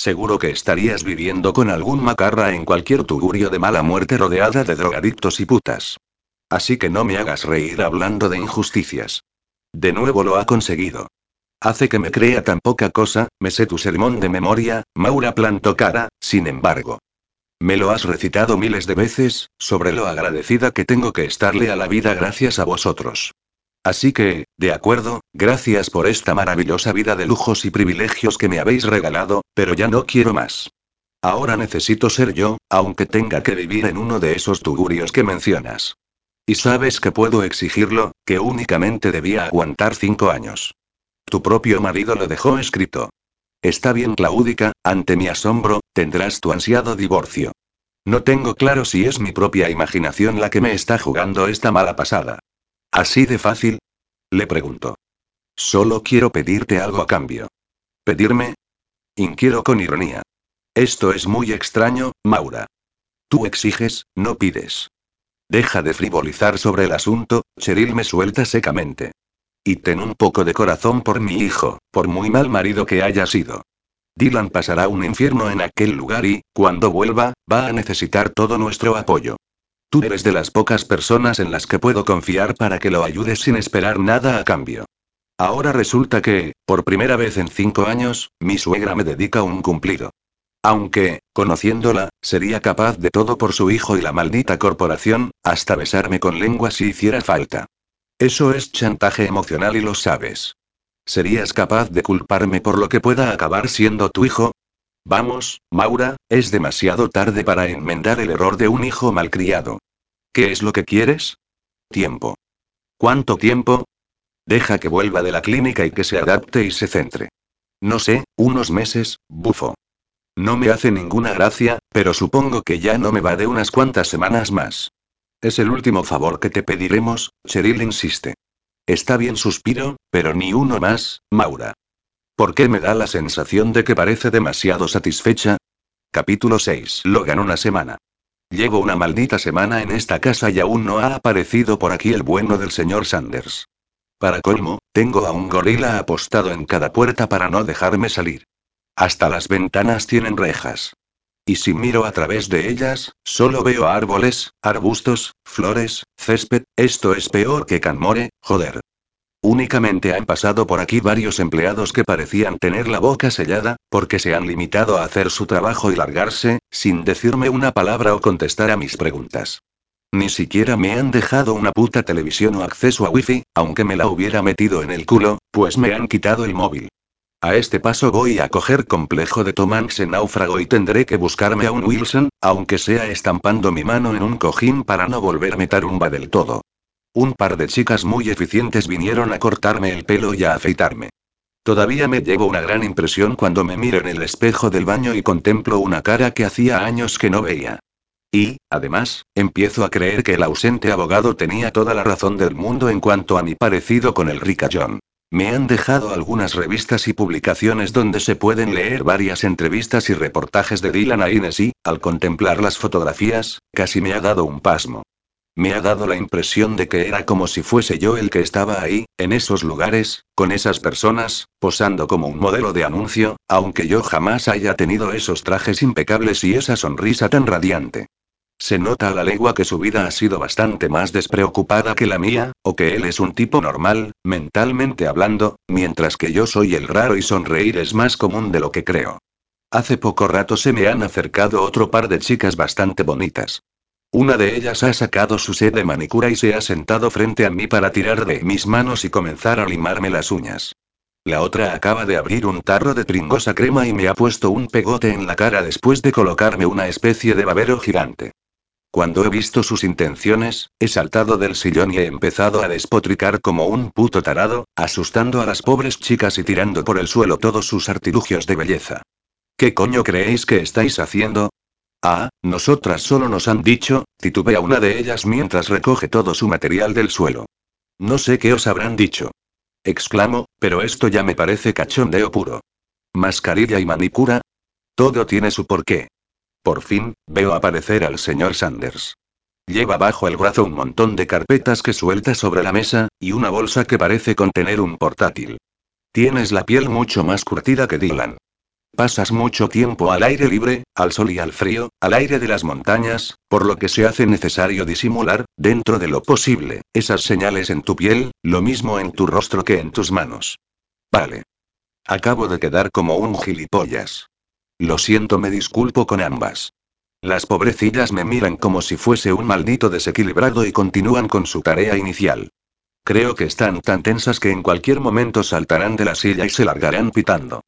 seguro que estarías viviendo con algún macarra en cualquier tugurio de mala muerte rodeada de drogadictos y putas. Así que no me hagas reír hablando de injusticias. De nuevo lo ha conseguido. Hace que me crea tan poca cosa, me sé tu sermón de memoria, Maura plantó cara, sin embargo. Me lo has recitado miles de veces, sobre lo agradecida que tengo que estarle a la vida gracias a vosotros. Así que, de acuerdo, gracias por esta maravillosa vida de lujos y privilegios que me habéis regalado, pero ya no quiero más. Ahora necesito ser yo, aunque tenga que vivir en uno de esos tugurios que mencionas. Y sabes que puedo exigirlo, que únicamente debía aguantar cinco años. Tu propio marido lo dejó escrito. Está bien, Claudica, ante mi asombro, tendrás tu ansiado divorcio. No tengo claro si es mi propia imaginación la que me está jugando esta mala pasada. ¿Así de fácil? Le pregunto. Solo quiero pedirte algo a cambio. ¿Pedirme? Inquiero con ironía. Esto es muy extraño, Maura. Tú exiges, no pides. Deja de frivolizar sobre el asunto, Cheryl me suelta secamente. Y ten un poco de corazón por mi hijo, por muy mal marido que haya sido. Dylan pasará un infierno en aquel lugar y, cuando vuelva, va a necesitar todo nuestro apoyo. Tú eres de las pocas personas en las que puedo confiar para que lo ayudes sin esperar nada a cambio. Ahora resulta que, por primera vez en cinco años, mi suegra me dedica un cumplido. Aunque, conociéndola, sería capaz de todo por su hijo y la maldita corporación, hasta besarme con lengua si hiciera falta. Eso es chantaje emocional y lo sabes. ¿Serías capaz de culparme por lo que pueda acabar siendo tu hijo? Vamos, Maura, es demasiado tarde para enmendar el error de un hijo malcriado. ¿Qué es lo que quieres? Tiempo. ¿Cuánto tiempo? Deja que vuelva de la clínica y que se adapte y se centre. No sé, unos meses, bufo. No me hace ninguna gracia, pero supongo que ya no me va de unas cuantas semanas más. Es el último favor que te pediremos, Cheryl insiste. Está bien, suspiro, pero ni uno más, Maura. ¿Por qué me da la sensación de que parece demasiado satisfecha? Capítulo 6. Logan una semana. Llevo una maldita semana en esta casa y aún no ha aparecido por aquí el bueno del señor Sanders. Para colmo, tengo a un gorila apostado en cada puerta para no dejarme salir. Hasta las ventanas tienen rejas. Y si miro a través de ellas, solo veo árboles, arbustos, flores, césped, esto es peor que Canmore, joder. Únicamente han pasado por aquí varios empleados que parecían tener la boca sellada, porque se han limitado a hacer su trabajo y largarse, sin decirme una palabra o contestar a mis preguntas. Ni siquiera me han dejado una puta televisión o acceso a wifi, aunque me la hubiera metido en el culo, pues me han quitado el móvil. A este paso voy a coger complejo de Tom en náufrago y tendré que buscarme a un Wilson, aunque sea estampando mi mano en un cojín para no volverme tarumba del todo. Un par de chicas muy eficientes vinieron a cortarme el pelo y a afeitarme. Todavía me llevo una gran impresión cuando me miro en el espejo del baño y contemplo una cara que hacía años que no veía. Y, además, empiezo a creer que el ausente abogado tenía toda la razón del mundo en cuanto a mi parecido con el ricachón. Me han dejado algunas revistas y publicaciones donde se pueden leer varias entrevistas y reportajes de Dylan a y, al contemplar las fotografías, casi me ha dado un pasmo. Me ha dado la impresión de que era como si fuese yo el que estaba ahí, en esos lugares, con esas personas, posando como un modelo de anuncio, aunque yo jamás haya tenido esos trajes impecables y esa sonrisa tan radiante. Se nota a la legua que su vida ha sido bastante más despreocupada que la mía, o que él es un tipo normal, mentalmente hablando, mientras que yo soy el raro y sonreír es más común de lo que creo. Hace poco rato se me han acercado otro par de chicas bastante bonitas. Una de ellas ha sacado su sed de manicura y se ha sentado frente a mí para tirar de mis manos y comenzar a limarme las uñas. La otra acaba de abrir un tarro de tringosa crema y me ha puesto un pegote en la cara después de colocarme una especie de babero gigante. Cuando he visto sus intenciones, he saltado del sillón y he empezado a despotricar como un puto tarado, asustando a las pobres chicas y tirando por el suelo todos sus artilugios de belleza. ¿Qué coño creéis que estáis haciendo? Ah, nosotras solo nos han dicho, titubea una de ellas mientras recoge todo su material del suelo. No sé qué os habrán dicho. Exclamo, pero esto ya me parece cachondeo puro. Mascarilla y manicura. Todo tiene su porqué. Por fin, veo aparecer al señor Sanders. Lleva bajo el brazo un montón de carpetas que suelta sobre la mesa, y una bolsa que parece contener un portátil. Tienes la piel mucho más curtida que Dylan. Pasas mucho tiempo al aire libre, al sol y al frío, al aire de las montañas, por lo que se hace necesario disimular, dentro de lo posible, esas señales en tu piel, lo mismo en tu rostro que en tus manos. Vale. Acabo de quedar como un gilipollas. Lo siento, me disculpo con ambas. Las pobrecillas me miran como si fuese un maldito desequilibrado y continúan con su tarea inicial. Creo que están tan tensas que en cualquier momento saltarán de la silla y se largarán pitando.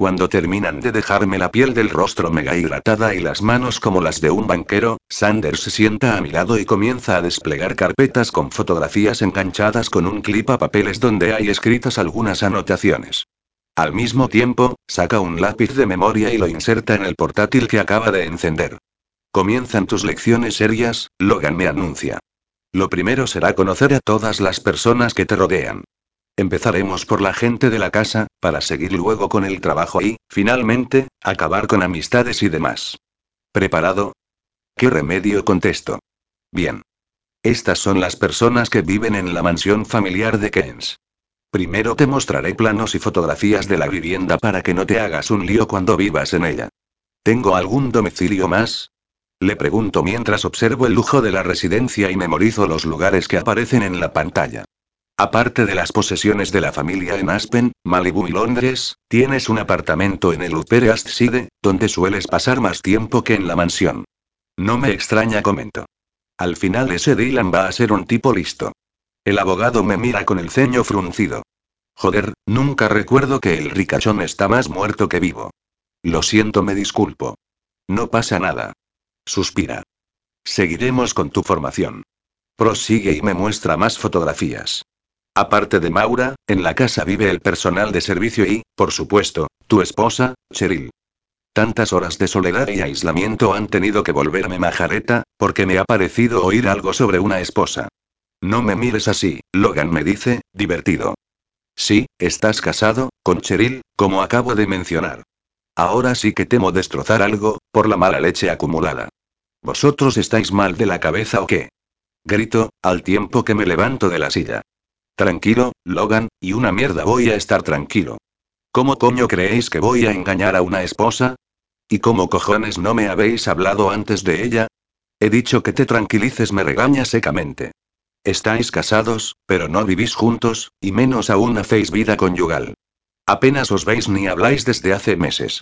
Cuando terminan de dejarme la piel del rostro mega hidratada y las manos como las de un banquero, Sanders se sienta a mi lado y comienza a desplegar carpetas con fotografías enganchadas con un clip a papeles donde hay escritas algunas anotaciones. Al mismo tiempo, saca un lápiz de memoria y lo inserta en el portátil que acaba de encender. Comienzan tus lecciones serias, Logan me anuncia. Lo primero será conocer a todas las personas que te rodean. Empezaremos por la gente de la casa, para seguir luego con el trabajo y, finalmente, acabar con amistades y demás. ¿Preparado? ¿Qué remedio contesto? Bien. Estas son las personas que viven en la mansión familiar de Keynes. Primero te mostraré planos y fotografías de la vivienda para que no te hagas un lío cuando vivas en ella. ¿Tengo algún domicilio más? Le pregunto mientras observo el lujo de la residencia y memorizo los lugares que aparecen en la pantalla. Aparte de las posesiones de la familia en Aspen, Malibu y Londres, tienes un apartamento en el Upper East Side, donde sueles pasar más tiempo que en la mansión. No me extraña, comento. Al final ese Dylan va a ser un tipo listo. El abogado me mira con el ceño fruncido. Joder, nunca recuerdo que el ricachón está más muerto que vivo. Lo siento, me disculpo. No pasa nada. Suspira. Seguiremos con tu formación. Prosigue y me muestra más fotografías. Aparte de Maura, en la casa vive el personal de servicio y, por supuesto, tu esposa, Cheryl. Tantas horas de soledad y aislamiento han tenido que volverme majareta, porque me ha parecido oír algo sobre una esposa. No me mires así, Logan me dice, divertido. Sí, estás casado, con Cheryl, como acabo de mencionar. Ahora sí que temo destrozar algo, por la mala leche acumulada. ¿Vosotros estáis mal de la cabeza o qué? Grito, al tiempo que me levanto de la silla. Tranquilo, Logan, y una mierda voy a estar tranquilo. ¿Cómo coño creéis que voy a engañar a una esposa? ¿Y cómo cojones no me habéis hablado antes de ella? He dicho que te tranquilices, me regaña secamente. Estáis casados, pero no vivís juntos, y menos aún hacéis vida conyugal. Apenas os veis ni habláis desde hace meses.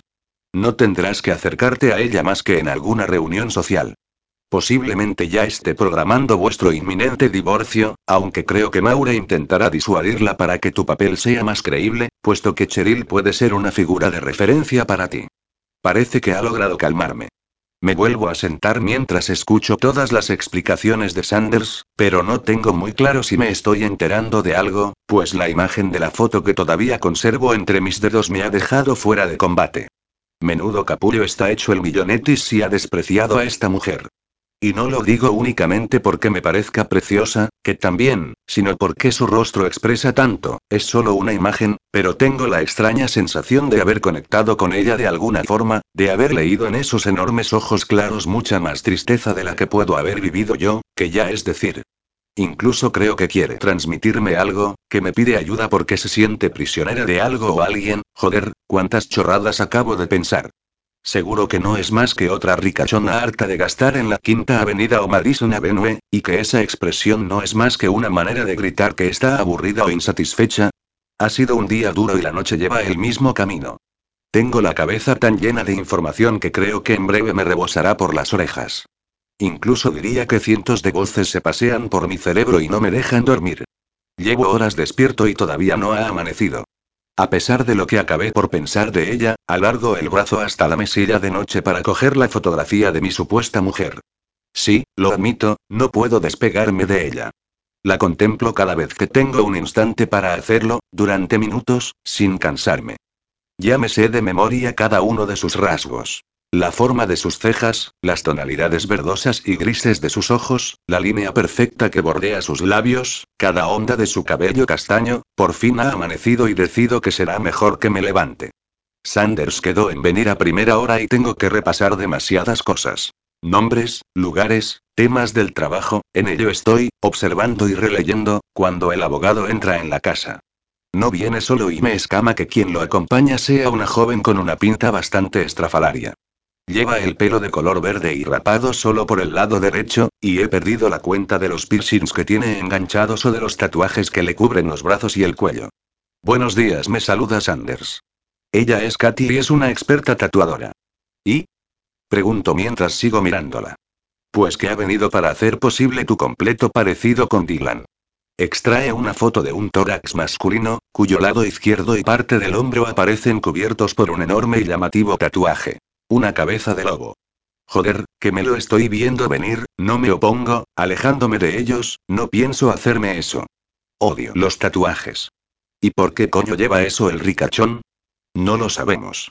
No tendrás que acercarte a ella más que en alguna reunión social. Posiblemente ya esté programando vuestro inminente divorcio, aunque creo que Maura intentará disuadirla para que tu papel sea más creíble, puesto que Cheryl puede ser una figura de referencia para ti. Parece que ha logrado calmarme. Me vuelvo a sentar mientras escucho todas las explicaciones de Sanders, pero no tengo muy claro si me estoy enterando de algo, pues la imagen de la foto que todavía conservo entre mis dedos me ha dejado fuera de combate. Menudo capullo está hecho el millonetis si ha despreciado a esta mujer. Y no lo digo únicamente porque me parezca preciosa, que también, sino porque su rostro expresa tanto, es solo una imagen, pero tengo la extraña sensación de haber conectado con ella de alguna forma, de haber leído en esos enormes ojos claros mucha más tristeza de la que puedo haber vivido yo, que ya es decir, Incluso creo que quiere transmitirme algo, que me pide ayuda porque se siente prisionera de algo o alguien, joder, cuántas chorradas acabo de pensar. Seguro que no es más que otra ricachona harta de gastar en la Quinta Avenida o Madison Avenue, y que esa expresión no es más que una manera de gritar que está aburrida o insatisfecha. Ha sido un día duro y la noche lleva el mismo camino. Tengo la cabeza tan llena de información que creo que en breve me rebosará por las orejas. Incluso diría que cientos de voces se pasean por mi cerebro y no me dejan dormir. Llevo horas despierto y todavía no ha amanecido. A pesar de lo que acabé por pensar de ella, alargo el brazo hasta la mesilla de noche para coger la fotografía de mi supuesta mujer. Sí, lo admito, no puedo despegarme de ella. La contemplo cada vez que tengo un instante para hacerlo, durante minutos, sin cansarme. Ya me sé de memoria cada uno de sus rasgos. La forma de sus cejas, las tonalidades verdosas y grises de sus ojos, la línea perfecta que bordea sus labios, cada onda de su cabello castaño, por fin ha amanecido y decido que será mejor que me levante. Sanders quedó en venir a primera hora y tengo que repasar demasiadas cosas. Nombres, lugares, temas del trabajo, en ello estoy, observando y releyendo, cuando el abogado entra en la casa. No viene solo y me escama que quien lo acompaña sea una joven con una pinta bastante estrafalaria. Lleva el pelo de color verde y rapado solo por el lado derecho, y he perdido la cuenta de los piercings que tiene enganchados o de los tatuajes que le cubren los brazos y el cuello. Buenos días, me saluda Sanders. Ella es Katy y es una experta tatuadora. ¿Y? Pregunto mientras sigo mirándola. Pues que ha venido para hacer posible tu completo parecido con Dylan. Extrae una foto de un tórax masculino, cuyo lado izquierdo y parte del hombro aparecen cubiertos por un enorme y llamativo tatuaje. Una cabeza de lobo. Joder, que me lo estoy viendo venir, no me opongo, alejándome de ellos, no pienso hacerme eso. Odio los tatuajes. ¿Y por qué coño lleva eso el ricachón? No lo sabemos.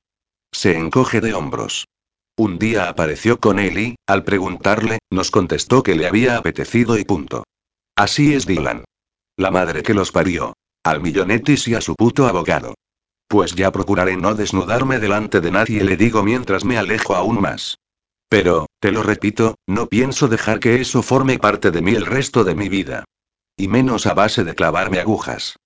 Se encoge de hombros. Un día apareció con él y, al preguntarle, nos contestó que le había apetecido y punto. Así es Dylan. La madre que los parió. Al millonetis y a su puto abogado. Pues ya procuraré no desnudarme delante de nadie, le digo mientras me alejo aún más. Pero, te lo repito, no pienso dejar que eso forme parte de mí el resto de mi vida. Y menos a base de clavarme agujas.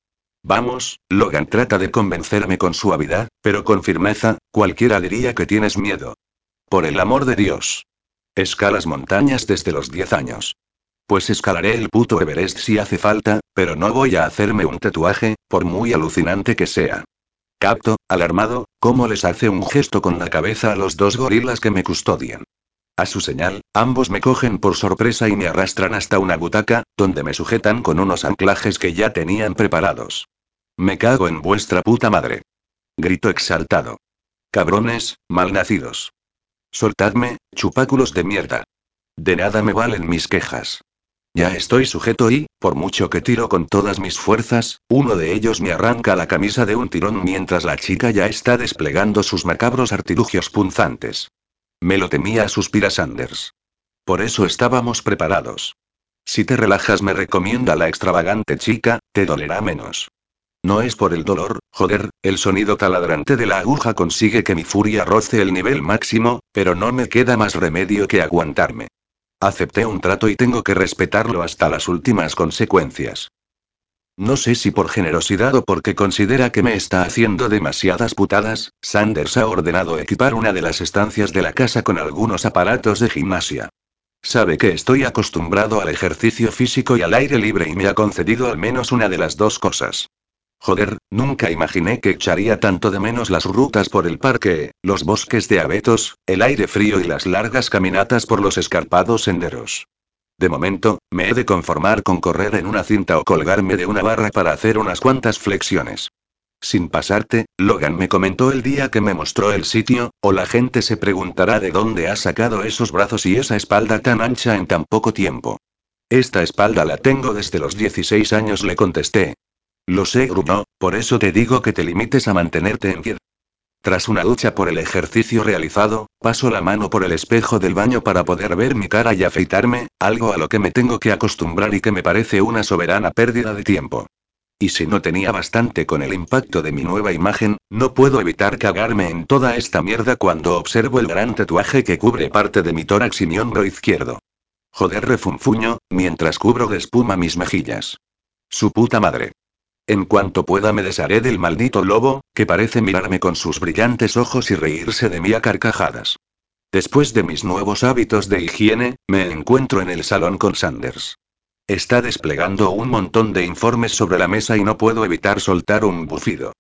Vamos, Logan trata de convencerme con suavidad, pero con firmeza, cualquiera diría que tienes miedo. Por el amor de Dios. Escalas montañas desde los 10 años. Pues escalaré el puto Everest si hace falta, pero no voy a hacerme un tatuaje, por muy alucinante que sea. Capto, alarmado, cómo les hace un gesto con la cabeza a los dos gorilas que me custodian. A su señal, ambos me cogen por sorpresa y me arrastran hasta una butaca, donde me sujetan con unos anclajes que ya tenían preparados. Me cago en vuestra puta madre. Grito exaltado. Cabrones, malnacidos. Soltadme, chupáculos de mierda. De nada me valen mis quejas. Ya estoy sujeto y, por mucho que tiro con todas mis fuerzas, uno de ellos me arranca la camisa de un tirón mientras la chica ya está desplegando sus macabros artilugios punzantes. Me lo temía, suspira Sanders. Por eso estábamos preparados. Si te relajas, me recomienda la extravagante chica, te dolerá menos. No es por el dolor, joder, el sonido taladrante de la aguja consigue que mi furia roce el nivel máximo, pero no me queda más remedio que aguantarme. Acepté un trato y tengo que respetarlo hasta las últimas consecuencias. No sé si por generosidad o porque considera que me está haciendo demasiadas putadas, Sanders ha ordenado equipar una de las estancias de la casa con algunos aparatos de gimnasia. Sabe que estoy acostumbrado al ejercicio físico y al aire libre y me ha concedido al menos una de las dos cosas. Joder, nunca imaginé que echaría tanto de menos las rutas por el parque, los bosques de abetos, el aire frío y las largas caminatas por los escarpados senderos. De momento, me he de conformar con correr en una cinta o colgarme de una barra para hacer unas cuantas flexiones. Sin pasarte, Logan me comentó el día que me mostró el sitio, o la gente se preguntará de dónde ha sacado esos brazos y esa espalda tan ancha en tan poco tiempo. Esta espalda la tengo desde los 16 años, le contesté, lo sé, Bruno, por eso te digo que te limites a mantenerte en pie. Tras una ducha por el ejercicio realizado, paso la mano por el espejo del baño para poder ver mi cara y afeitarme, algo a lo que me tengo que acostumbrar y que me parece una soberana pérdida de tiempo. Y si no tenía bastante con el impacto de mi nueva imagen, no puedo evitar cagarme en toda esta mierda cuando observo el gran tatuaje que cubre parte de mi tórax y mi hombro izquierdo. Joder refunfuño, mientras cubro de espuma mis mejillas. Su puta madre. En cuanto pueda me desharé del maldito lobo, que parece mirarme con sus brillantes ojos y reírse de mí a carcajadas. Después de mis nuevos hábitos de higiene, me encuentro en el salón con Sanders. Está desplegando un montón de informes sobre la mesa y no puedo evitar soltar un bufido.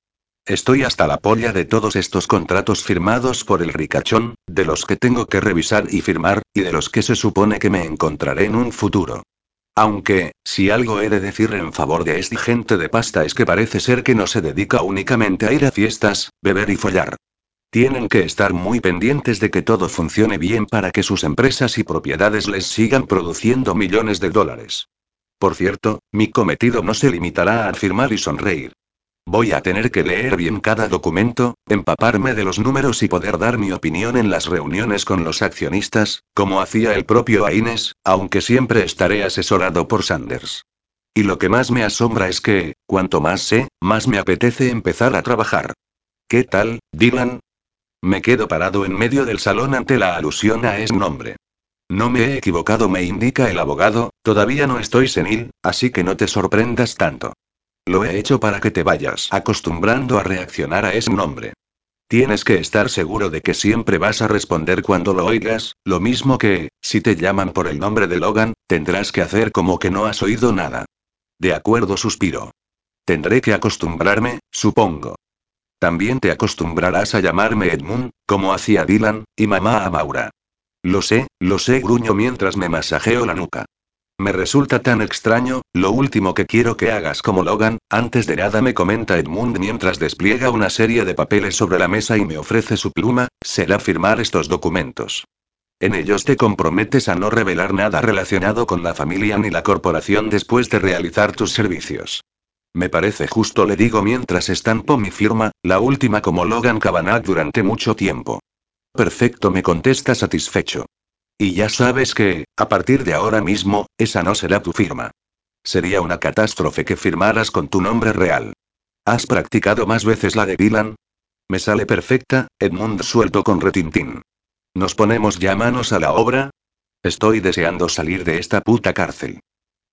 Estoy hasta la polla de todos estos contratos firmados por el ricachón, de los que tengo que revisar y firmar, y de los que se supone que me encontraré en un futuro. Aunque, si algo he de decir en favor de este gente de pasta es que parece ser que no se dedica únicamente a ir a fiestas, beber y follar. Tienen que estar muy pendientes de que todo funcione bien para que sus empresas y propiedades les sigan produciendo millones de dólares. Por cierto, mi cometido no se limitará a firmar y sonreír. Voy a tener que leer bien cada documento, empaparme de los números y poder dar mi opinión en las reuniones con los accionistas, como hacía el propio Aines, aunque siempre estaré asesorado por Sanders. Y lo que más me asombra es que, cuanto más sé, más me apetece empezar a trabajar. ¿Qué tal, Dylan? Me quedo parado en medio del salón ante la alusión a ese nombre. No me he equivocado, me indica el abogado, todavía no estoy senil, así que no te sorprendas tanto. Lo he hecho para que te vayas acostumbrando a reaccionar a ese nombre. Tienes que estar seguro de que siempre vas a responder cuando lo oigas, lo mismo que, si te llaman por el nombre de Logan, tendrás que hacer como que no has oído nada. De acuerdo, suspiro. Tendré que acostumbrarme, supongo. También te acostumbrarás a llamarme Edmund, como hacía Dylan, y mamá a Maura. Lo sé, lo sé, gruño mientras me masajeo la nuca. Me resulta tan extraño, lo último que quiero que hagas como Logan, antes de nada me comenta Edmund mientras despliega una serie de papeles sobre la mesa y me ofrece su pluma, será firmar estos documentos. En ellos te comprometes a no revelar nada relacionado con la familia ni la corporación después de realizar tus servicios. Me parece justo, le digo mientras estampo mi firma, la última como Logan Kavanagh durante mucho tiempo. Perfecto, me contesta satisfecho. Y ya sabes que, a partir de ahora mismo, esa no será tu firma. Sería una catástrofe que firmaras con tu nombre real. ¿Has practicado más veces la de Dylan? Me sale perfecta, Edmund suelto con retintín. ¿Nos ponemos ya manos a la obra? Estoy deseando salir de esta puta cárcel.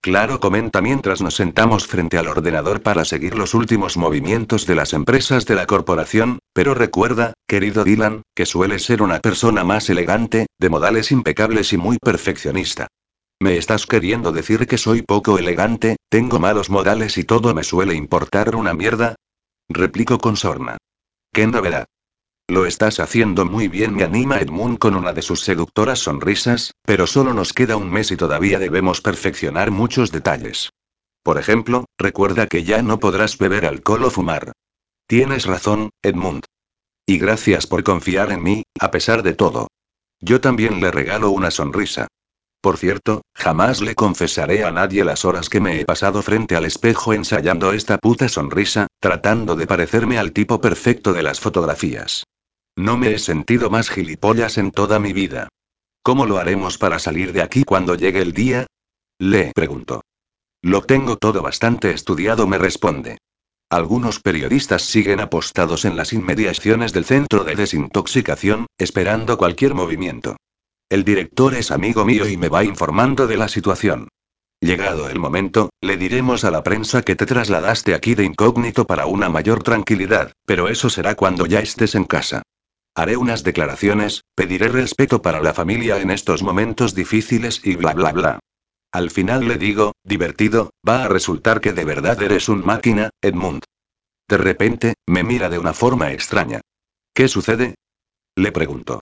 Claro, comenta mientras nos sentamos frente al ordenador para seguir los últimos movimientos de las empresas de la corporación, pero recuerda, querido Dylan, que suele ser una persona más elegante, de modales impecables y muy perfeccionista. ¿Me estás queriendo decir que soy poco elegante, tengo malos modales y todo me suele importar una mierda? Replico con sorna. ¿Qué novedad? Lo estás haciendo muy bien, me anima Edmund con una de sus seductoras sonrisas, pero solo nos queda un mes y todavía debemos perfeccionar muchos detalles. Por ejemplo, recuerda que ya no podrás beber alcohol o fumar. Tienes razón, Edmund. Y gracias por confiar en mí, a pesar de todo. Yo también le regalo una sonrisa. Por cierto, jamás le confesaré a nadie las horas que me he pasado frente al espejo ensayando esta puta sonrisa, tratando de parecerme al tipo perfecto de las fotografías. No me he sentido más gilipollas en toda mi vida. ¿Cómo lo haremos para salir de aquí cuando llegue el día? Le pregunto. Lo tengo todo bastante estudiado, me responde. Algunos periodistas siguen apostados en las inmediaciones del centro de desintoxicación, esperando cualquier movimiento. El director es amigo mío y me va informando de la situación. Llegado el momento, le diremos a la prensa que te trasladaste aquí de incógnito para una mayor tranquilidad, pero eso será cuando ya estés en casa. Haré unas declaraciones, pediré respeto para la familia en estos momentos difíciles y bla bla bla. Al final le digo, divertido, va a resultar que de verdad eres un máquina, Edmund. De repente, me mira de una forma extraña. ¿Qué sucede? Le pregunto.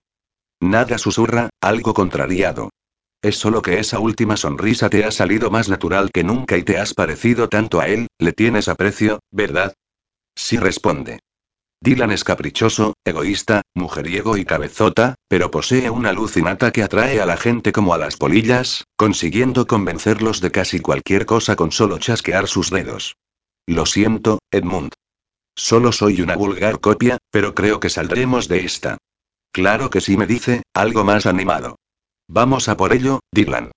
Nada susurra, algo contrariado. Es solo que esa última sonrisa te ha salido más natural que nunca y te has parecido tanto a él, le tienes aprecio, ¿verdad? Sí responde. Dylan es caprichoso, egoísta, mujeriego y cabezota, pero posee una luz innata que atrae a la gente como a las polillas, consiguiendo convencerlos de casi cualquier cosa con solo chasquear sus dedos. Lo siento, Edmund. Solo soy una vulgar copia, pero creo que saldremos de esta. Claro que sí me dice, algo más animado. Vamos a por ello, Dylan.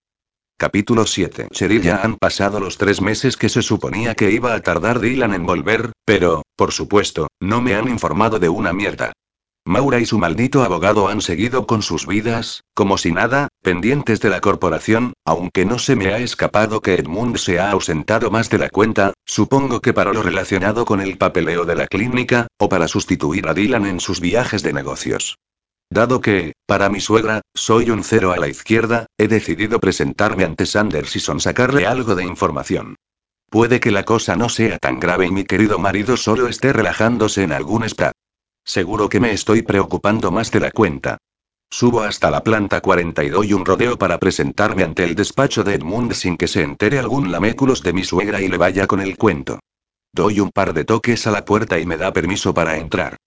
Capítulo 7. Cheryl ya han pasado los tres meses que se suponía que iba a tardar Dylan en volver, pero, por supuesto, no me han informado de una mierda. Maura y su maldito abogado han seguido con sus vidas, como si nada, pendientes de la corporación, aunque no se me ha escapado que Edmund se ha ausentado más de la cuenta, supongo que para lo relacionado con el papeleo de la clínica, o para sustituir a Dylan en sus viajes de negocios. Dado que, para mi suegra, soy un cero a la izquierda, he decidido presentarme ante Sanders y son sacarle algo de información. Puede que la cosa no sea tan grave y mi querido marido solo esté relajándose en algún spa. Seguro que me estoy preocupando más de la cuenta. Subo hasta la planta 40 y doy un rodeo para presentarme ante el despacho de Edmund sin que se entere algún laméculos de mi suegra y le vaya con el cuento. Doy un par de toques a la puerta y me da permiso para entrar.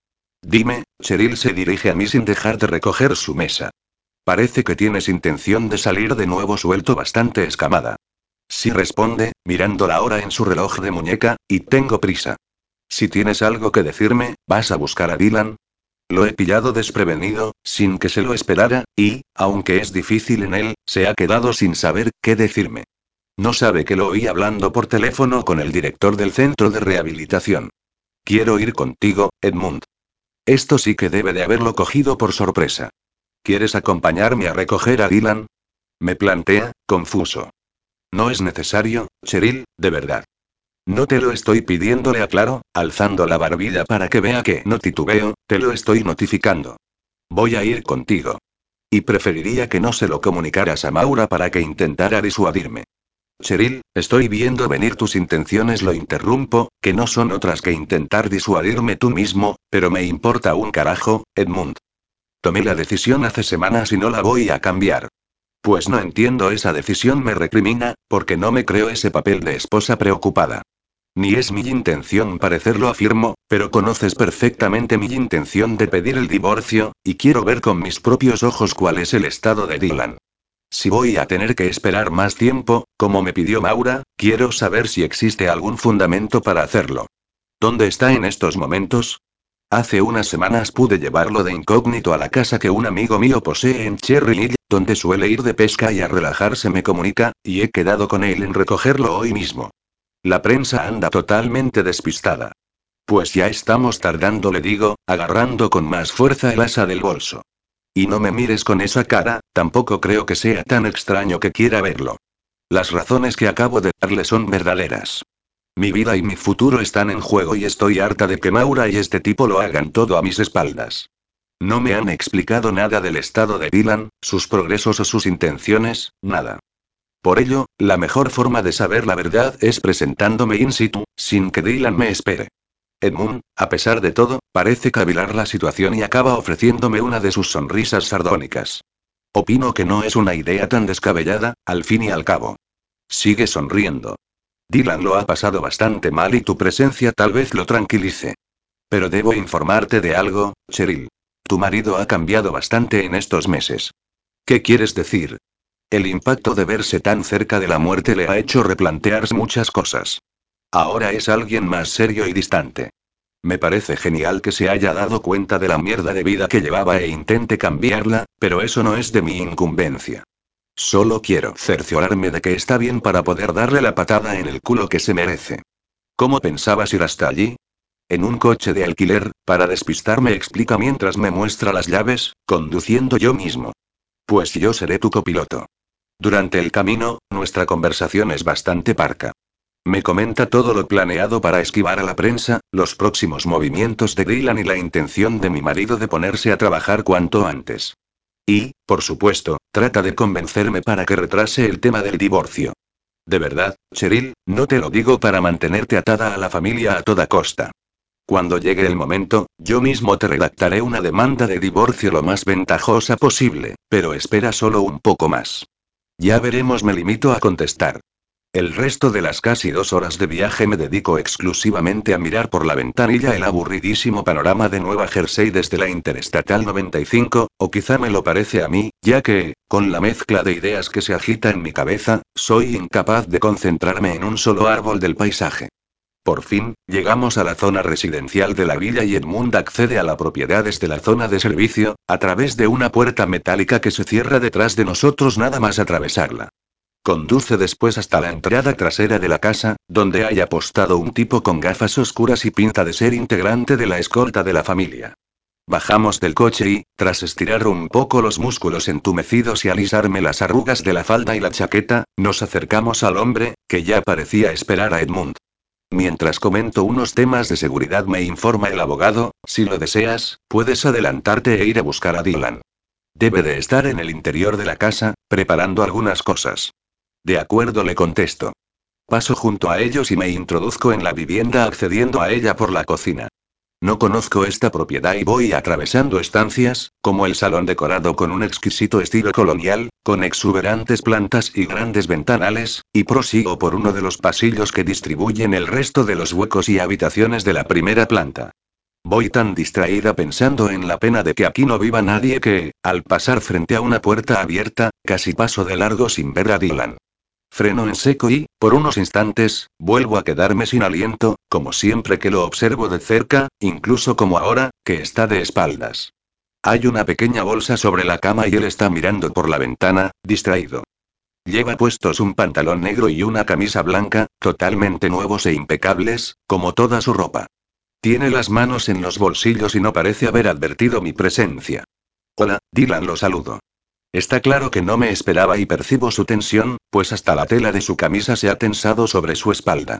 Dime, Cheryl se dirige a mí sin dejar de recoger su mesa. Parece que tienes intención de salir de nuevo suelto bastante escamada. Sí responde, mirando la hora en su reloj de muñeca, y tengo prisa. Si tienes algo que decirme, ¿vas a buscar a Dylan? Lo he pillado desprevenido, sin que se lo esperara, y, aunque es difícil en él, se ha quedado sin saber qué decirme. No sabe que lo oí hablando por teléfono con el director del centro de rehabilitación. Quiero ir contigo, Edmund. Esto sí que debe de haberlo cogido por sorpresa. ¿Quieres acompañarme a recoger a Dylan? Me plantea, confuso. No es necesario, Cheryl, de verdad. No te lo estoy pidiendo, le aclaro, alzando la barbilla para que vea que no titubeo, te lo estoy notificando. Voy a ir contigo. Y preferiría que no se lo comunicaras a Maura para que intentara disuadirme. Cheryl, estoy viendo venir tus intenciones, lo interrumpo, que no son otras que intentar disuadirme tú mismo, pero me importa un carajo, Edmund. Tomé la decisión hace semanas y no la voy a cambiar. Pues no entiendo esa decisión, me recrimina, porque no me creo ese papel de esposa preocupada. Ni es mi intención parecerlo, afirmo, pero conoces perfectamente mi intención de pedir el divorcio, y quiero ver con mis propios ojos cuál es el estado de Dylan. Si voy a tener que esperar más tiempo, como me pidió Maura, quiero saber si existe algún fundamento para hacerlo. ¿Dónde está en estos momentos? Hace unas semanas pude llevarlo de incógnito a la casa que un amigo mío posee en Cherry Hill, donde suele ir de pesca y a relajarse me comunica, y he quedado con él en recogerlo hoy mismo. La prensa anda totalmente despistada. Pues ya estamos tardando, le digo, agarrando con más fuerza el asa del bolso. Y no me mires con esa cara, tampoco creo que sea tan extraño que quiera verlo. Las razones que acabo de darle son verdaderas. Mi vida y mi futuro están en juego y estoy harta de que Maura y este tipo lo hagan todo a mis espaldas. No me han explicado nada del estado de Dylan, sus progresos o sus intenciones, nada. Por ello, la mejor forma de saber la verdad es presentándome in situ, sin que Dylan me espere. Edmund, a pesar de todo, parece cavilar la situación y acaba ofreciéndome una de sus sonrisas sardónicas. Opino que no es una idea tan descabellada, al fin y al cabo. Sigue sonriendo. Dylan lo ha pasado bastante mal y tu presencia tal vez lo tranquilice. Pero debo informarte de algo, Cheryl. Tu marido ha cambiado bastante en estos meses. ¿Qué quieres decir? El impacto de verse tan cerca de la muerte le ha hecho replantearse muchas cosas. Ahora es alguien más serio y distante. Me parece genial que se haya dado cuenta de la mierda de vida que llevaba e intente cambiarla, pero eso no es de mi incumbencia. Solo quiero cerciorarme de que está bien para poder darle la patada en el culo que se merece. ¿Cómo pensabas ir hasta allí? En un coche de alquiler, para despistarme explica mientras me muestra las llaves, conduciendo yo mismo. Pues yo seré tu copiloto. Durante el camino, nuestra conversación es bastante parca. Me comenta todo lo planeado para esquivar a la prensa, los próximos movimientos de Dylan y la intención de mi marido de ponerse a trabajar cuanto antes. Y, por supuesto, trata de convencerme para que retrase el tema del divorcio. De verdad, Cheryl, no te lo digo para mantenerte atada a la familia a toda costa. Cuando llegue el momento, yo mismo te redactaré una demanda de divorcio lo más ventajosa posible, pero espera solo un poco más. Ya veremos, me limito a contestar. El resto de las casi dos horas de viaje me dedico exclusivamente a mirar por la ventanilla el aburridísimo panorama de Nueva Jersey desde la Interestatal 95, o quizá me lo parece a mí, ya que, con la mezcla de ideas que se agita en mi cabeza, soy incapaz de concentrarme en un solo árbol del paisaje. Por fin, llegamos a la zona residencial de la villa y Edmund accede a la propiedad desde la zona de servicio, a través de una puerta metálica que se cierra detrás de nosotros nada más atravesarla. Conduce después hasta la entrada trasera de la casa, donde hay apostado un tipo con gafas oscuras y pinta de ser integrante de la escolta de la familia. Bajamos del coche y, tras estirar un poco los músculos entumecidos y alisarme las arrugas de la falda y la chaqueta, nos acercamos al hombre, que ya parecía esperar a Edmund. Mientras comento unos temas de seguridad me informa el abogado, si lo deseas, puedes adelantarte e ir a buscar a Dylan. Debe de estar en el interior de la casa, preparando algunas cosas. De acuerdo, le contesto. Paso junto a ellos y me introduzco en la vivienda accediendo a ella por la cocina. No conozco esta propiedad y voy atravesando estancias, como el salón decorado con un exquisito estilo colonial, con exuberantes plantas y grandes ventanales, y prosigo por uno de los pasillos que distribuyen el resto de los huecos y habitaciones de la primera planta. Voy tan distraída pensando en la pena de que aquí no viva nadie que, al pasar frente a una puerta abierta, casi paso de largo sin ver a Dylan. Freno en seco y, por unos instantes, vuelvo a quedarme sin aliento, como siempre que lo observo de cerca, incluso como ahora, que está de espaldas. Hay una pequeña bolsa sobre la cama y él está mirando por la ventana, distraído. Lleva puestos un pantalón negro y una camisa blanca, totalmente nuevos e impecables, como toda su ropa. Tiene las manos en los bolsillos y no parece haber advertido mi presencia. Hola, Dylan lo saludo. Está claro que no me esperaba y percibo su tensión, pues hasta la tela de su camisa se ha tensado sobre su espalda.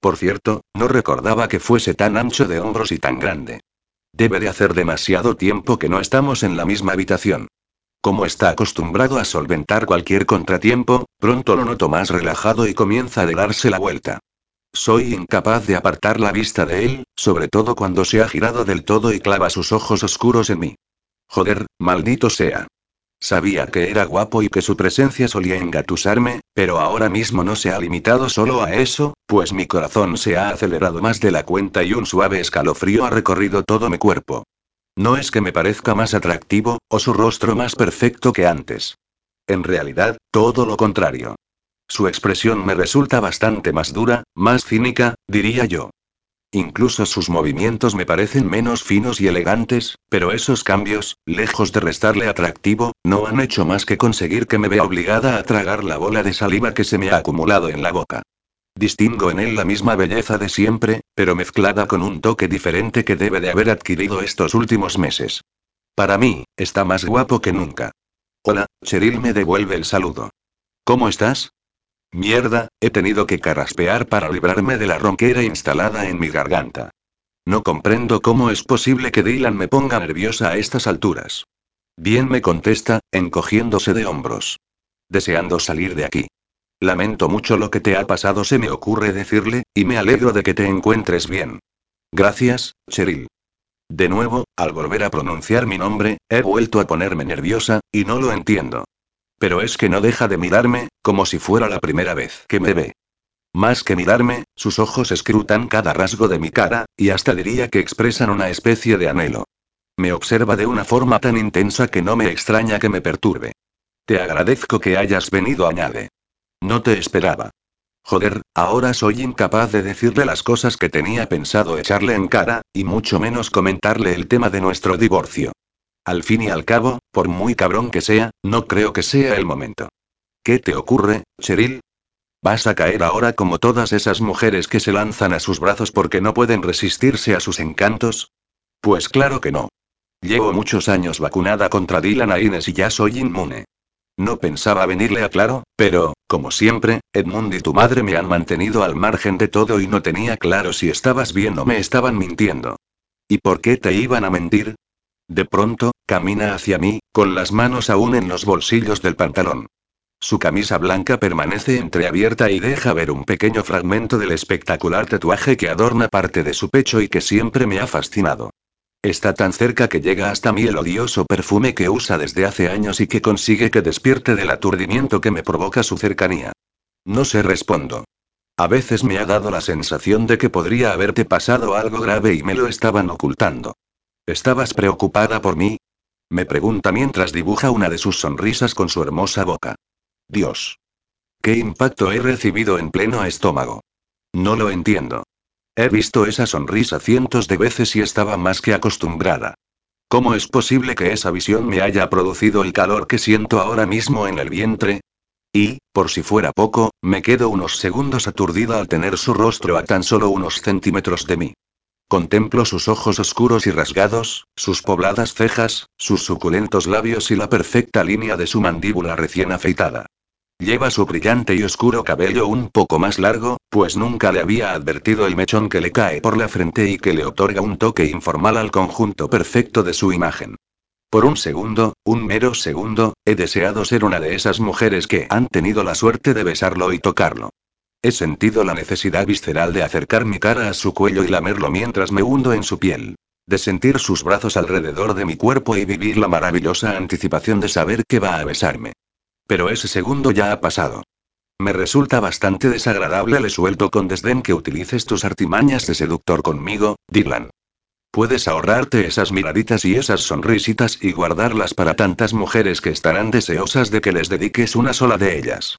Por cierto, no recordaba que fuese tan ancho de hombros y tan grande. Debe de hacer demasiado tiempo que no estamos en la misma habitación. Como está acostumbrado a solventar cualquier contratiempo, pronto lo noto más relajado y comienza a darse la vuelta. Soy incapaz de apartar la vista de él, sobre todo cuando se ha girado del todo y clava sus ojos oscuros en mí. Joder, maldito sea. Sabía que era guapo y que su presencia solía engatusarme, pero ahora mismo no se ha limitado solo a eso, pues mi corazón se ha acelerado más de la cuenta y un suave escalofrío ha recorrido todo mi cuerpo. No es que me parezca más atractivo, o su rostro más perfecto que antes. En realidad, todo lo contrario. Su expresión me resulta bastante más dura, más cínica, diría yo. Incluso sus movimientos me parecen menos finos y elegantes, pero esos cambios, lejos de restarle atractivo, no han hecho más que conseguir que me vea obligada a tragar la bola de saliva que se me ha acumulado en la boca. Distingo en él la misma belleza de siempre, pero mezclada con un toque diferente que debe de haber adquirido estos últimos meses. Para mí, está más guapo que nunca. Hola, Cheryl me devuelve el saludo. ¿Cómo estás? Mierda, he tenido que carraspear para librarme de la ronquera instalada en mi garganta. No comprendo cómo es posible que Dylan me ponga nerviosa a estas alturas. Bien me contesta, encogiéndose de hombros. Deseando salir de aquí. Lamento mucho lo que te ha pasado, se me ocurre decirle, y me alegro de que te encuentres bien. Gracias, Cheryl. De nuevo, al volver a pronunciar mi nombre, he vuelto a ponerme nerviosa, y no lo entiendo. Pero es que no deja de mirarme, como si fuera la primera vez que me ve. Más que mirarme, sus ojos escrutan cada rasgo de mi cara, y hasta diría que expresan una especie de anhelo. Me observa de una forma tan intensa que no me extraña que me perturbe. Te agradezco que hayas venido, añade. No te esperaba. Joder, ahora soy incapaz de decirle las cosas que tenía pensado echarle en cara, y mucho menos comentarle el tema de nuestro divorcio. Al fin y al cabo, por muy cabrón que sea, no creo que sea el momento. ¿Qué te ocurre, Cheryl? ¿Vas a caer ahora como todas esas mujeres que se lanzan a sus brazos porque no pueden resistirse a sus encantos? Pues claro que no. Llevo muchos años vacunada contra Dylan Aines y ya soy inmune. No pensaba venirle a claro, pero, como siempre, Edmund y tu madre me han mantenido al margen de todo y no tenía claro si estabas bien o me estaban mintiendo. ¿Y por qué te iban a mentir? De pronto, camina hacia mí, con las manos aún en los bolsillos del pantalón. Su camisa blanca permanece entreabierta y deja ver un pequeño fragmento del espectacular tatuaje que adorna parte de su pecho y que siempre me ha fascinado. Está tan cerca que llega hasta mí el odioso perfume que usa desde hace años y que consigue que despierte del aturdimiento que me provoca su cercanía. No sé, respondo. A veces me ha dado la sensación de que podría haberte pasado algo grave y me lo estaban ocultando. ¿Estabas preocupada por mí? Me pregunta mientras dibuja una de sus sonrisas con su hermosa boca. Dios. ¿Qué impacto he recibido en pleno estómago? No lo entiendo. He visto esa sonrisa cientos de veces y estaba más que acostumbrada. ¿Cómo es posible que esa visión me haya producido el calor que siento ahora mismo en el vientre? Y, por si fuera poco, me quedo unos segundos aturdida al tener su rostro a tan solo unos centímetros de mí. Contemplo sus ojos oscuros y rasgados, sus pobladas cejas, sus suculentos labios y la perfecta línea de su mandíbula recién afeitada. Lleva su brillante y oscuro cabello un poco más largo, pues nunca le había advertido el mechón que le cae por la frente y que le otorga un toque informal al conjunto perfecto de su imagen. Por un segundo, un mero segundo, he deseado ser una de esas mujeres que han tenido la suerte de besarlo y tocarlo. He sentido la necesidad visceral de acercar mi cara a su cuello y lamerlo mientras me hundo en su piel. De sentir sus brazos alrededor de mi cuerpo y vivir la maravillosa anticipación de saber que va a besarme. Pero ese segundo ya ha pasado. Me resulta bastante desagradable, le suelto con desdén que utilices tus artimañas de seductor conmigo, Dylan. Puedes ahorrarte esas miraditas y esas sonrisitas y guardarlas para tantas mujeres que estarán deseosas de que les dediques una sola de ellas.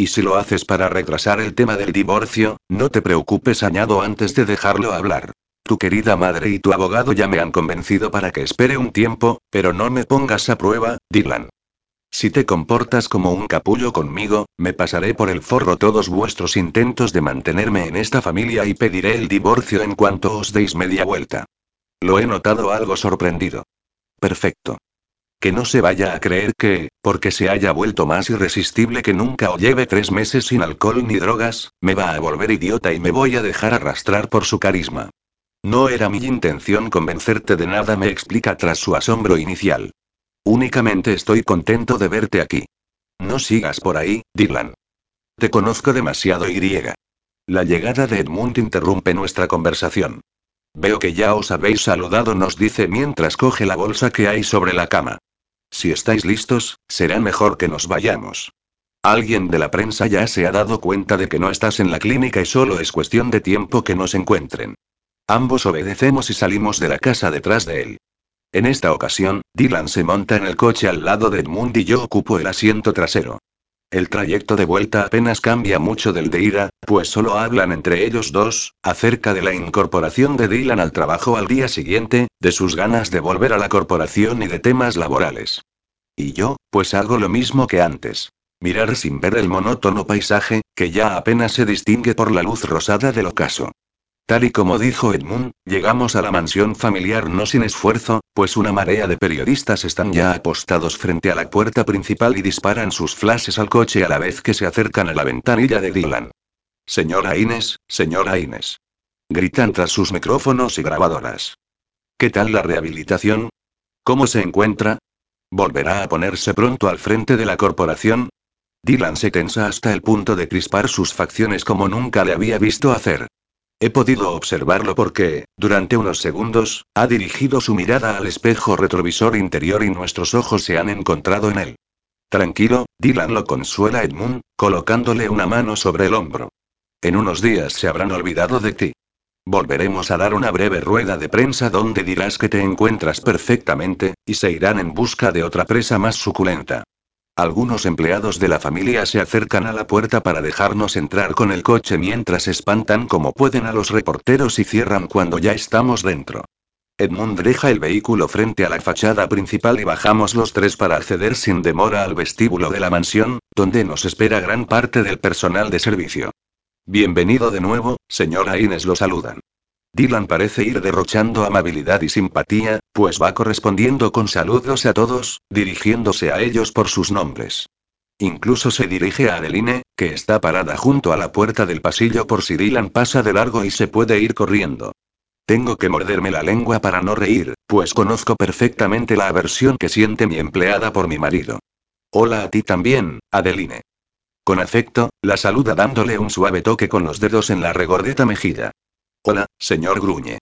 Y si lo haces para retrasar el tema del divorcio, no te preocupes, añado antes de dejarlo hablar. Tu querida madre y tu abogado ya me han convencido para que espere un tiempo, pero no me pongas a prueba, Dylan. Si te comportas como un capullo conmigo, me pasaré por el forro todos vuestros intentos de mantenerme en esta familia y pediré el divorcio en cuanto os deis media vuelta. Lo he notado algo sorprendido. Perfecto. Que no se vaya a creer que, porque se haya vuelto más irresistible que nunca o lleve tres meses sin alcohol ni drogas, me va a volver idiota y me voy a dejar arrastrar por su carisma. No era mi intención convencerte de nada, me explica tras su asombro inicial. Únicamente estoy contento de verte aquí. No sigas por ahí, Dylan. Te conozco demasiado y. La llegada de Edmund interrumpe nuestra conversación. Veo que ya os habéis saludado, nos dice mientras coge la bolsa que hay sobre la cama. Si estáis listos, será mejor que nos vayamos. Alguien de la prensa ya se ha dado cuenta de que no estás en la clínica y solo es cuestión de tiempo que nos encuentren. Ambos obedecemos y salimos de la casa detrás de él. En esta ocasión, Dylan se monta en el coche al lado de Edmund y yo ocupo el asiento trasero. El trayecto de vuelta apenas cambia mucho del de ida, pues solo hablan entre ellos dos, acerca de la incorporación de Dylan al trabajo al día siguiente, de sus ganas de volver a la corporación y de temas laborales. Y yo, pues hago lo mismo que antes. Mirar sin ver el monótono paisaje, que ya apenas se distingue por la luz rosada del ocaso. Tal y como dijo Edmund, llegamos a la mansión familiar no sin esfuerzo, pues una marea de periodistas están ya apostados frente a la puerta principal y disparan sus flashes al coche a la vez que se acercan a la ventanilla de Dylan. Señora Inés, señora Inés. Gritan tras sus micrófonos y grabadoras. ¿Qué tal la rehabilitación? ¿Cómo se encuentra? ¿Volverá a ponerse pronto al frente de la corporación? Dylan se tensa hasta el punto de crispar sus facciones como nunca le había visto hacer. He podido observarlo porque, durante unos segundos, ha dirigido su mirada al espejo retrovisor interior y nuestros ojos se han encontrado en él. Tranquilo, Dylan lo consuela Edmund, colocándole una mano sobre el hombro. En unos días se habrán olvidado de ti. Volveremos a dar una breve rueda de prensa donde dirás que te encuentras perfectamente, y se irán en busca de otra presa más suculenta. Algunos empleados de la familia se acercan a la puerta para dejarnos entrar con el coche mientras espantan como pueden a los reporteros y cierran cuando ya estamos dentro. Edmund deja el vehículo frente a la fachada principal y bajamos los tres para acceder sin demora al vestíbulo de la mansión, donde nos espera gran parte del personal de servicio. Bienvenido de nuevo, señora Inés lo saludan. Dylan parece ir derrochando amabilidad y simpatía, pues va correspondiendo con saludos a todos, dirigiéndose a ellos por sus nombres. Incluso se dirige a Adeline, que está parada junto a la puerta del pasillo por si Dylan pasa de largo y se puede ir corriendo. Tengo que morderme la lengua para no reír, pues conozco perfectamente la aversión que siente mi empleada por mi marido. Hola a ti también, Adeline. Con afecto, la saluda dándole un suave toque con los dedos en la regordeta mejilla. Hola, señor Gruñe.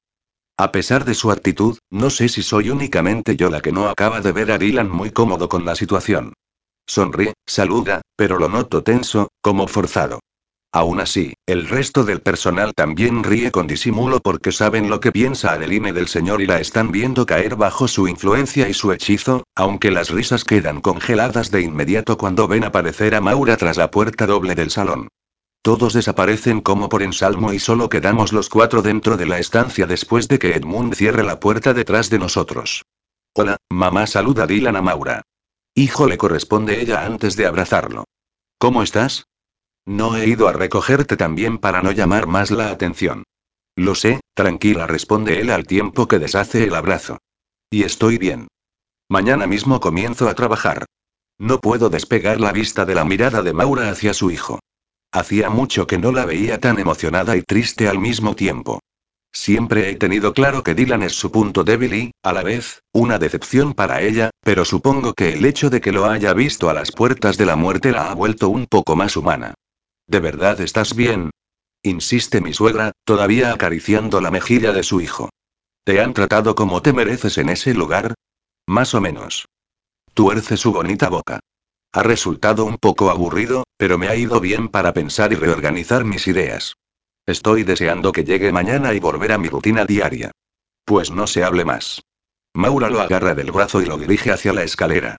A pesar de su actitud, no sé si soy únicamente yo la que no acaba de ver a Dylan muy cómodo con la situación. Sonríe, saluda, pero lo noto tenso, como forzado. Aún así, el resto del personal también ríe con disimulo porque saben lo que piensa Adeline del señor y la están viendo caer bajo su influencia y su hechizo, aunque las risas quedan congeladas de inmediato cuando ven aparecer a Maura tras la puerta doble del salón. Todos desaparecen como por ensalmo y solo quedamos los cuatro dentro de la estancia después de que Edmund cierre la puerta detrás de nosotros. Hola, mamá saluda Dylan a Maura. Hijo le corresponde ella antes de abrazarlo. ¿Cómo estás? No he ido a recogerte también para no llamar más la atención. Lo sé, tranquila, responde él al tiempo que deshace el abrazo. Y estoy bien. Mañana mismo comienzo a trabajar. No puedo despegar la vista de la mirada de Maura hacia su hijo. Hacía mucho que no la veía tan emocionada y triste al mismo tiempo. Siempre he tenido claro que Dylan es su punto débil y, a la vez, una decepción para ella, pero supongo que el hecho de que lo haya visto a las puertas de la muerte la ha vuelto un poco más humana. ¿De verdad estás bien? Insiste mi suegra, todavía acariciando la mejilla de su hijo. ¿Te han tratado como te mereces en ese lugar? Más o menos. Tuerce su bonita boca. Ha resultado un poco aburrido, pero me ha ido bien para pensar y reorganizar mis ideas. Estoy deseando que llegue mañana y volver a mi rutina diaria. Pues no se hable más. Maura lo agarra del brazo y lo dirige hacia la escalera.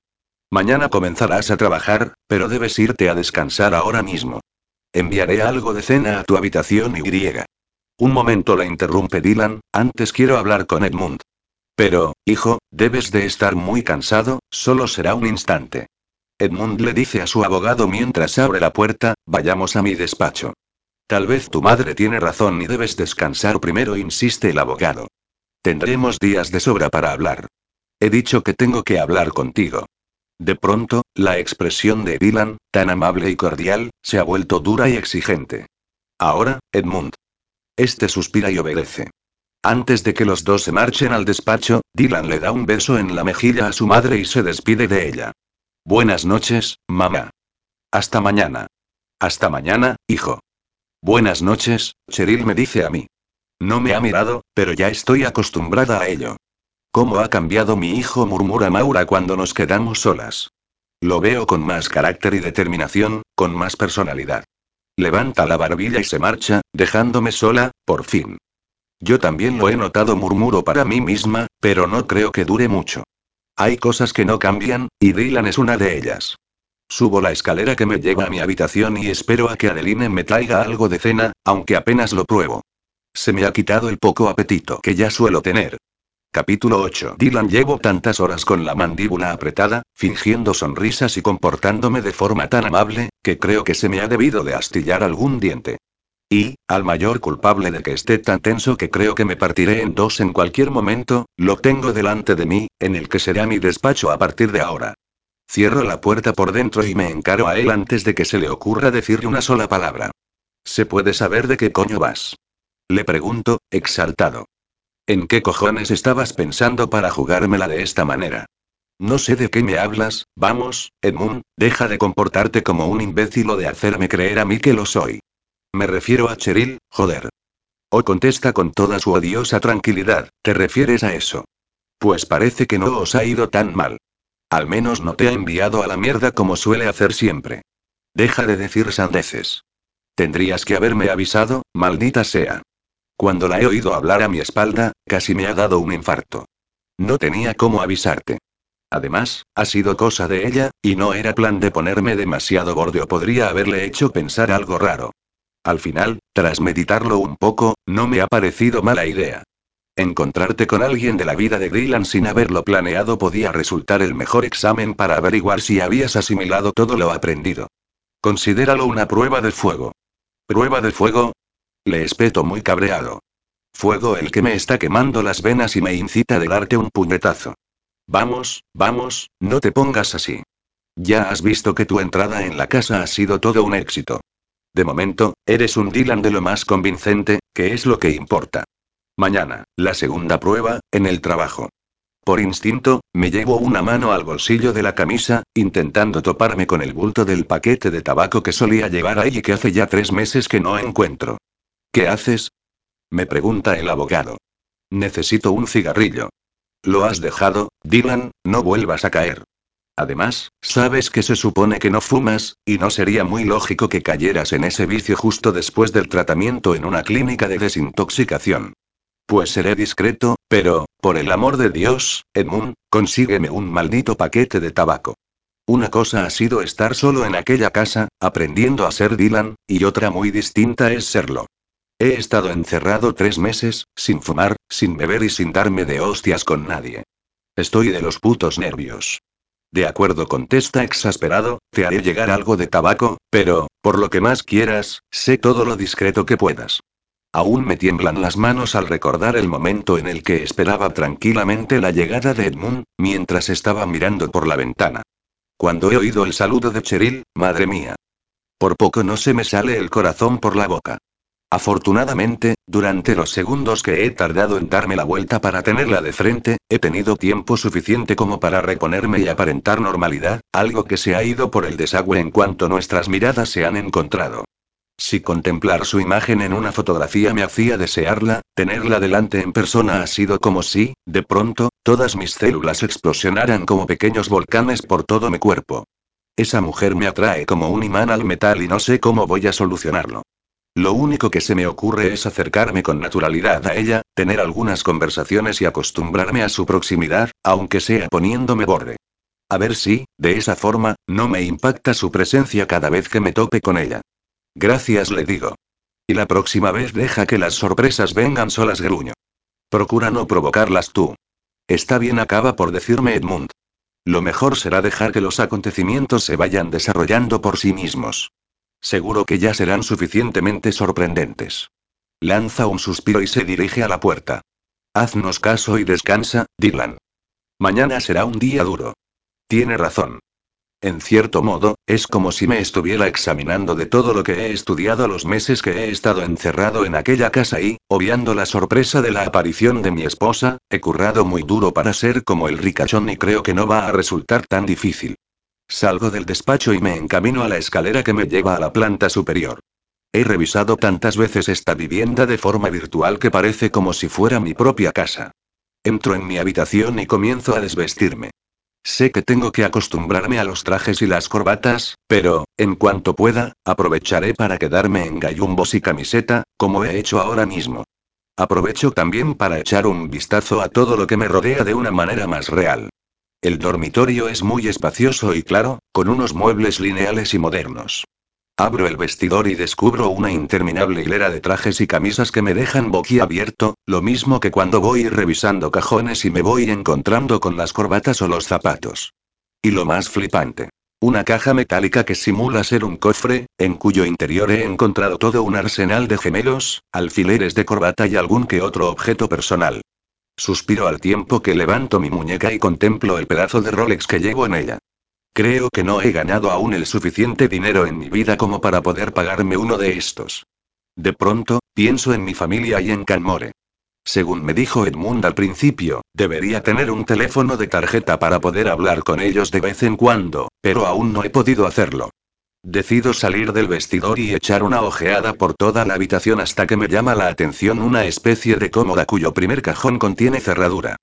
Mañana comenzarás a trabajar, pero debes irte a descansar ahora mismo. Enviaré algo de cena a tu habitación y griega. Un momento la interrumpe Dylan, antes quiero hablar con Edmund. Pero, hijo, debes de estar muy cansado, solo será un instante. Edmund le dice a su abogado mientras abre la puerta, vayamos a mi despacho. Tal vez tu madre tiene razón y debes descansar primero, insiste el abogado. Tendremos días de sobra para hablar. He dicho que tengo que hablar contigo. De pronto, la expresión de Dylan, tan amable y cordial, se ha vuelto dura y exigente. Ahora, Edmund. Este suspira y obedece. Antes de que los dos se marchen al despacho, Dylan le da un beso en la mejilla a su madre y se despide de ella. Buenas noches, mamá. Hasta mañana. Hasta mañana, hijo. Buenas noches, Cheryl me dice a mí. No me ha mirado, pero ya estoy acostumbrada a ello. ¿Cómo ha cambiado mi hijo? murmura Maura cuando nos quedamos solas. Lo veo con más carácter y determinación, con más personalidad. Levanta la barbilla y se marcha, dejándome sola, por fin. Yo también lo he notado, murmuro para mí misma, pero no creo que dure mucho. Hay cosas que no cambian, y Dylan es una de ellas. Subo la escalera que me lleva a mi habitación y espero a que Adeline me traiga algo de cena, aunque apenas lo pruebo. Se me ha quitado el poco apetito que ya suelo tener. Capítulo 8. Dylan llevo tantas horas con la mandíbula apretada, fingiendo sonrisas y comportándome de forma tan amable, que creo que se me ha debido de astillar algún diente. Y, al mayor culpable de que esté tan tenso que creo que me partiré en dos en cualquier momento, lo tengo delante de mí, en el que será mi despacho a partir de ahora. Cierro la puerta por dentro y me encaro a él antes de que se le ocurra decirle una sola palabra. ¿Se puede saber de qué coño vas? Le pregunto, exaltado. ¿En qué cojones estabas pensando para jugármela de esta manera? No sé de qué me hablas, vamos, Edmund, deja de comportarte como un imbécil o de hacerme creer a mí que lo soy. Me refiero a Cheryl, joder. O contesta con toda su odiosa tranquilidad, ¿te refieres a eso? Pues parece que no os ha ido tan mal. Al menos no te ha enviado a la mierda como suele hacer siempre. Deja de decir sandeces. Tendrías que haberme avisado, maldita sea. Cuando la he oído hablar a mi espalda, casi me ha dado un infarto. No tenía cómo avisarte. Además, ha sido cosa de ella, y no era plan de ponerme demasiado borde o podría haberle hecho pensar algo raro. Al final, tras meditarlo un poco, no me ha parecido mala idea. Encontrarte con alguien de la vida de Dylan sin haberlo planeado podía resultar el mejor examen para averiguar si habías asimilado todo lo aprendido. Considéralo una prueba de fuego. ¿Prueba de fuego? Le espeto muy cabreado. Fuego el que me está quemando las venas y me incita a darte un puñetazo. Vamos, vamos, no te pongas así. Ya has visto que tu entrada en la casa ha sido todo un éxito. De momento, eres un Dylan de lo más convincente, que es lo que importa. Mañana, la segunda prueba, en el trabajo. Por instinto, me llevo una mano al bolsillo de la camisa, intentando toparme con el bulto del paquete de tabaco que solía llevar ahí y que hace ya tres meses que no encuentro. ¿Qué haces? Me pregunta el abogado. Necesito un cigarrillo. Lo has dejado, Dylan, no vuelvas a caer. Además, sabes que se supone que no fumas, y no sería muy lógico que cayeras en ese vicio justo después del tratamiento en una clínica de desintoxicación. Pues seré discreto, pero, por el amor de Dios, Edmund, consígueme un maldito paquete de tabaco. Una cosa ha sido estar solo en aquella casa, aprendiendo a ser Dylan, y otra muy distinta es serlo. He estado encerrado tres meses, sin fumar, sin beber y sin darme de hostias con nadie. Estoy de los putos nervios. De acuerdo, contesta exasperado, te haré llegar algo de tabaco, pero, por lo que más quieras, sé todo lo discreto que puedas. Aún me tiemblan las manos al recordar el momento en el que esperaba tranquilamente la llegada de Edmund, mientras estaba mirando por la ventana. Cuando he oído el saludo de Cheryl, madre mía. Por poco no se me sale el corazón por la boca. Afortunadamente, durante los segundos que he tardado en darme la vuelta para tenerla de frente, he tenido tiempo suficiente como para reponerme y aparentar normalidad, algo que se ha ido por el desagüe en cuanto nuestras miradas se han encontrado. Si contemplar su imagen en una fotografía me hacía desearla, tenerla delante en persona ha sido como si, de pronto, todas mis células explosionaran como pequeños volcanes por todo mi cuerpo. Esa mujer me atrae como un imán al metal y no sé cómo voy a solucionarlo. Lo único que se me ocurre es acercarme con naturalidad a ella, tener algunas conversaciones y acostumbrarme a su proximidad, aunque sea poniéndome borde. A ver si, de esa forma, no me impacta su presencia cada vez que me tope con ella. Gracias, le digo. Y la próxima vez deja que las sorpresas vengan solas, gruño. Procura no provocarlas tú. Está bien, acaba por decirme Edmund. Lo mejor será dejar que los acontecimientos se vayan desarrollando por sí mismos. Seguro que ya serán suficientemente sorprendentes. Lanza un suspiro y se dirige a la puerta. Haznos caso y descansa, Dylan. Mañana será un día duro. Tiene razón. En cierto modo, es como si me estuviera examinando de todo lo que he estudiado los meses que he estado encerrado en aquella casa y, obviando la sorpresa de la aparición de mi esposa, he currado muy duro para ser como el ricachón y creo que no va a resultar tan difícil. Salgo del despacho y me encamino a la escalera que me lleva a la planta superior. He revisado tantas veces esta vivienda de forma virtual que parece como si fuera mi propia casa. Entro en mi habitación y comienzo a desvestirme. Sé que tengo que acostumbrarme a los trajes y las corbatas, pero, en cuanto pueda, aprovecharé para quedarme en gallumbos y camiseta, como he hecho ahora mismo. Aprovecho también para echar un vistazo a todo lo que me rodea de una manera más real. El dormitorio es muy espacioso y claro, con unos muebles lineales y modernos. Abro el vestidor y descubro una interminable hilera de trajes y camisas que me dejan boquiabierto, lo mismo que cuando voy revisando cajones y me voy encontrando con las corbatas o los zapatos. Y lo más flipante. Una caja metálica que simula ser un cofre, en cuyo interior he encontrado todo un arsenal de gemelos, alfileres de corbata y algún que otro objeto personal. Suspiro al tiempo que levanto mi muñeca y contemplo el pedazo de Rolex que llevo en ella. Creo que no he ganado aún el suficiente dinero en mi vida como para poder pagarme uno de estos. De pronto, pienso en mi familia y en Canmore. Según me dijo Edmund al principio, debería tener un teléfono de tarjeta para poder hablar con ellos de vez en cuando, pero aún no he podido hacerlo. Decido salir del vestidor y echar una ojeada por toda la habitación hasta que me llama la atención una especie de cómoda cuyo primer cajón contiene cerradura.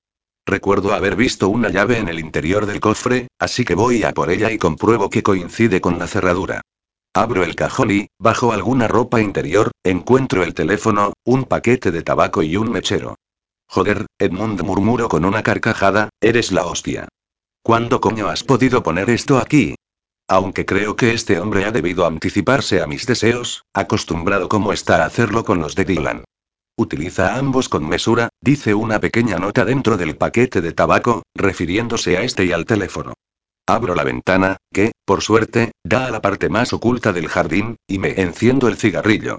Recuerdo haber visto una llave en el interior del cofre, así que voy a por ella y compruebo que coincide con la cerradura. Abro el cajón y, bajo alguna ropa interior, encuentro el teléfono, un paquete de tabaco y un mechero. Joder, Edmund murmuró con una carcajada, eres la hostia. ¿Cuándo coño has podido poner esto aquí? Aunque creo que este hombre ha debido anticiparse a mis deseos, acostumbrado como está a hacerlo con los de Dylan. Utiliza ambos con mesura, dice una pequeña nota dentro del paquete de tabaco, refiriéndose a este y al teléfono. Abro la ventana, que, por suerte, da a la parte más oculta del jardín, y me enciendo el cigarrillo.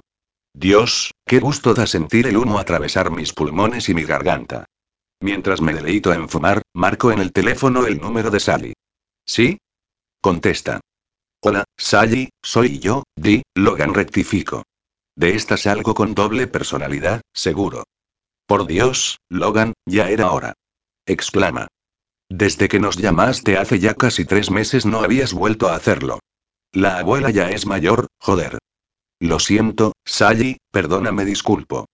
Dios, qué gusto da sentir el humo atravesar mis pulmones y mi garganta. Mientras me deleito en fumar, marco en el teléfono el número de Sally. ¿Sí? Contesta. Hola, Sally, soy yo, Di, Logan rectifico. De esta salgo con doble personalidad, seguro. Por Dios, Logan, ya era hora. Exclama. Desde que nos llamaste hace ya casi tres meses no habías vuelto a hacerlo. La abuela ya es mayor, joder. Lo siento, Sally, perdóname, disculpo.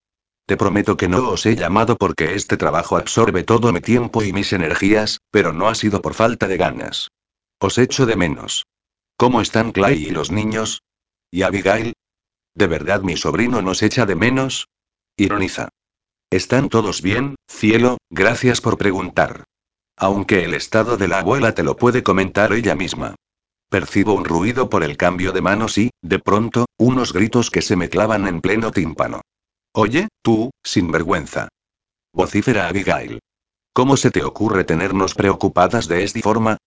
Te prometo que no os he llamado porque este trabajo absorbe todo mi tiempo y mis energías, pero no ha sido por falta de ganas. Os echo de menos. ¿Cómo están Clay y los niños? ¿Y Abigail? ¿De verdad mi sobrino nos echa de menos? Ironiza. ¿Están todos bien, cielo? Gracias por preguntar. Aunque el estado de la abuela te lo puede comentar ella misma. Percibo un ruido por el cambio de manos y, de pronto, unos gritos que se me clavan en pleno tímpano. Oye, tú, sinvergüenza. Vocífera Abigail. ¿Cómo se te ocurre tenernos preocupadas de esta forma?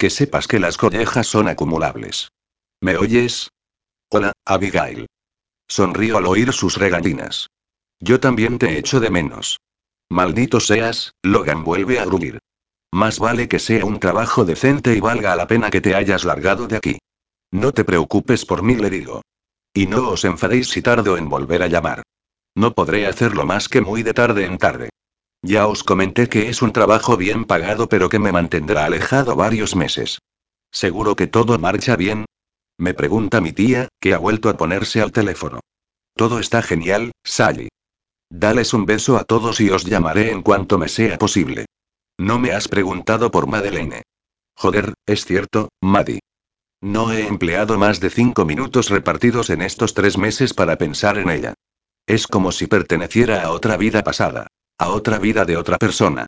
Que sepas que las collejas son acumulables. ¿Me oyes? Hola, Abigail. Sonrío al oír sus regalinas. Yo también te echo de menos. Maldito seas, Logan vuelve a gruñir. Más vale que sea un trabajo decente y valga la pena que te hayas largado de aquí. No te preocupes por mí, le digo. Y no os enfadéis si tardo en volver a llamar. No podré hacerlo más que muy de tarde en tarde. Ya os comenté que es un trabajo bien pagado pero que me mantendrá alejado varios meses. ¿Seguro que todo marcha bien? Me pregunta mi tía, que ha vuelto a ponerse al teléfono. Todo está genial, Sally. Dales un beso a todos y os llamaré en cuanto me sea posible. No me has preguntado por Madeleine. Joder, es cierto, Maddie. No he empleado más de cinco minutos repartidos en estos tres meses para pensar en ella. Es como si perteneciera a otra vida pasada. A otra vida de otra persona.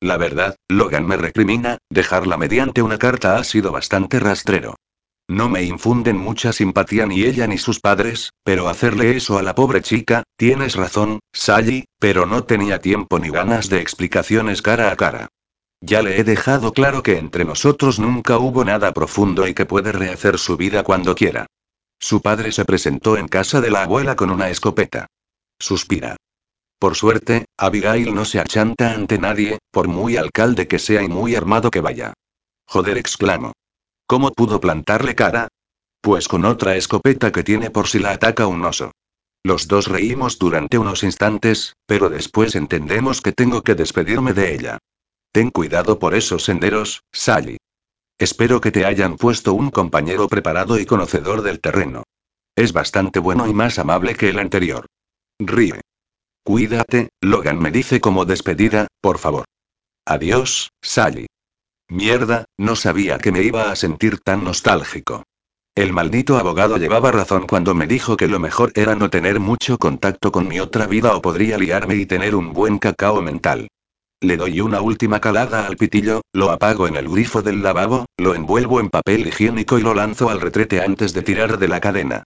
La verdad, Logan me recrimina, dejarla mediante una carta ha sido bastante rastrero. No me infunden mucha simpatía ni ella ni sus padres, pero hacerle eso a la pobre chica, tienes razón, Sally, pero no tenía tiempo ni ganas de explicaciones cara a cara. Ya le he dejado claro que entre nosotros nunca hubo nada profundo y que puede rehacer su vida cuando quiera. Su padre se presentó en casa de la abuela con una escopeta. Suspira. Por suerte, Abigail no se achanta ante nadie, por muy alcalde que sea y muy armado que vaya. Joder, exclamo. ¿Cómo pudo plantarle cara? Pues con otra escopeta que tiene por si la ataca un oso. Los dos reímos durante unos instantes, pero después entendemos que tengo que despedirme de ella. Ten cuidado por esos senderos, Sally. Espero que te hayan puesto un compañero preparado y conocedor del terreno. Es bastante bueno y más amable que el anterior. Ríe. Cuídate, Logan me dice como despedida, por favor. Adiós, Sally. Mierda, no sabía que me iba a sentir tan nostálgico. El maldito abogado llevaba razón cuando me dijo que lo mejor era no tener mucho contacto con mi otra vida o podría liarme y tener un buen cacao mental. Le doy una última calada al pitillo, lo apago en el grifo del lavabo, lo envuelvo en papel higiénico y lo lanzo al retrete antes de tirar de la cadena.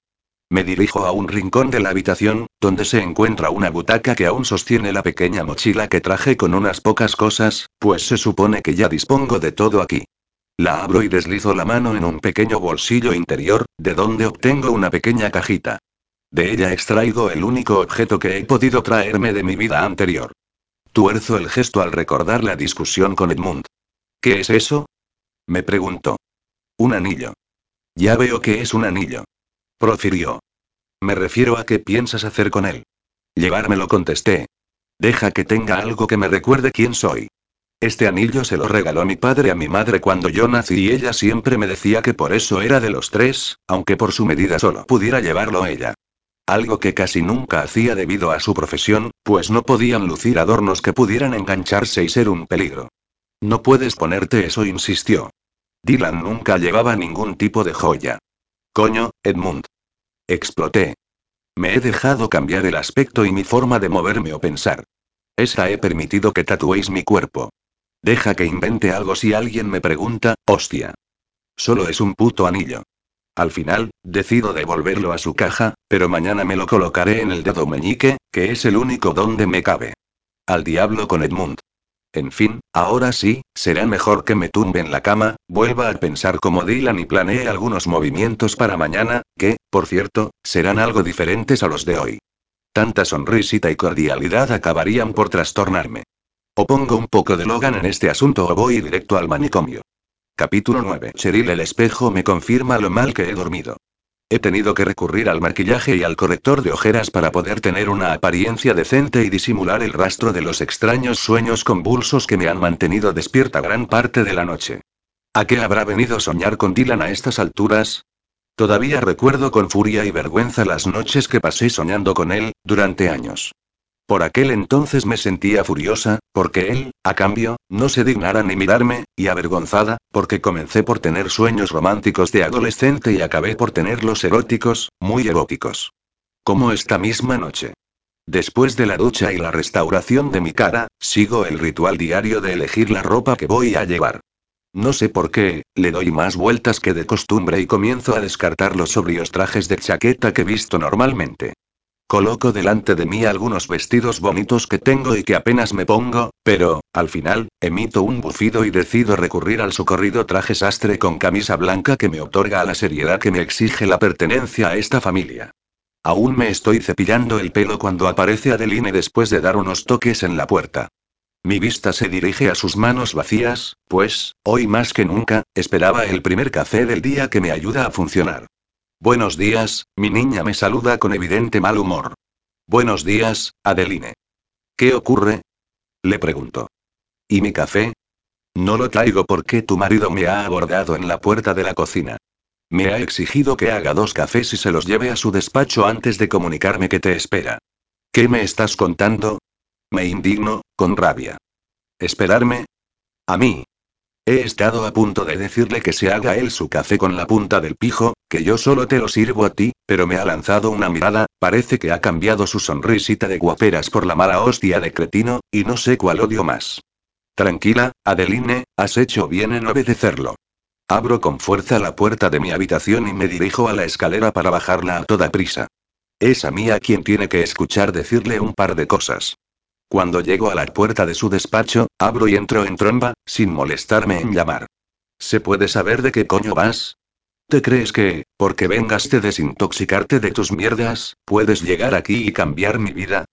Me dirijo a un rincón de la habitación, donde se encuentra una butaca que aún sostiene la pequeña mochila que traje con unas pocas cosas, pues se supone que ya dispongo de todo aquí. La abro y deslizo la mano en un pequeño bolsillo interior, de donde obtengo una pequeña cajita. De ella extraigo el único objeto que he podido traerme de mi vida anterior. Tuerzo el gesto al recordar la discusión con Edmund. ¿Qué es eso? Me preguntó. Un anillo. Ya veo que es un anillo. Profirió. Me refiero a qué piensas hacer con él. Llevármelo contesté. Deja que tenga algo que me recuerde quién soy. Este anillo se lo regaló mi padre a mi madre cuando yo nací y ella siempre me decía que por eso era de los tres, aunque por su medida solo pudiera llevarlo ella. Algo que casi nunca hacía debido a su profesión, pues no podían lucir adornos que pudieran engancharse y ser un peligro. No puedes ponerte eso, insistió. Dylan nunca llevaba ningún tipo de joya. Coño, Edmund. Exploté. Me he dejado cambiar el aspecto y mi forma de moverme o pensar. Esa he permitido que tatuéis mi cuerpo. Deja que invente algo si alguien me pregunta, hostia. Solo es un puto anillo. Al final, decido devolverlo a su caja, pero mañana me lo colocaré en el dedo meñique, que es el único donde me cabe. Al diablo con Edmund. En fin, ahora sí, será mejor que me tumbe en la cama, vuelva a pensar como Dylan y planee algunos movimientos para mañana, que, por cierto, serán algo diferentes a los de hoy. Tanta sonrisita y cordialidad acabarían por trastornarme. O pongo un poco de Logan en este asunto o voy directo al manicomio. Capítulo 9. Cheryl el espejo me confirma lo mal que he dormido. He tenido que recurrir al maquillaje y al corrector de ojeras para poder tener una apariencia decente y disimular el rastro de los extraños sueños convulsos que me han mantenido despierta gran parte de la noche. ¿A qué habrá venido soñar con Dylan a estas alturas? Todavía recuerdo con furia y vergüenza las noches que pasé soñando con él, durante años. Por aquel entonces me sentía furiosa, porque él, a cambio, no se dignara ni mirarme, y avergonzada, porque comencé por tener sueños románticos de adolescente y acabé por tenerlos eróticos, muy eróticos. Como esta misma noche. Después de la ducha y la restauración de mi cara, sigo el ritual diario de elegir la ropa que voy a llevar. No sé por qué, le doy más vueltas que de costumbre y comienzo a descartar los sobrios trajes de chaqueta que visto normalmente. Coloco delante de mí algunos vestidos bonitos que tengo y que apenas me pongo, pero, al final, emito un bufido y decido recurrir al socorrido traje sastre con camisa blanca que me otorga la seriedad que me exige la pertenencia a esta familia. Aún me estoy cepillando el pelo cuando aparece Adeline después de dar unos toques en la puerta. Mi vista se dirige a sus manos vacías, pues, hoy más que nunca, esperaba el primer café del día que me ayuda a funcionar. Buenos días, mi niña me saluda con evidente mal humor. Buenos días, Adeline. ¿Qué ocurre? Le pregunto. ¿Y mi café? No lo traigo porque tu marido me ha abordado en la puerta de la cocina. Me ha exigido que haga dos cafés y se los lleve a su despacho antes de comunicarme que te espera. ¿Qué me estás contando? Me indigno, con rabia. ¿Esperarme? A mí, He estado a punto de decirle que se haga él su café con la punta del pijo, que yo solo te lo sirvo a ti, pero me ha lanzado una mirada, parece que ha cambiado su sonrisita de guaperas por la mala hostia de cretino, y no sé cuál odio más. Tranquila, Adeline, has hecho bien en obedecerlo. Abro con fuerza la puerta de mi habitación y me dirijo a la escalera para bajarla a toda prisa. Es a mí a quien tiene que escuchar decirle un par de cosas. Cuando llego a la puerta de su despacho, abro y entro en tromba, sin molestarme en llamar. ¿Se puede saber de qué coño vas? ¿Te crees que, porque vengas de desintoxicarte de tus mierdas, puedes llegar aquí y cambiar mi vida?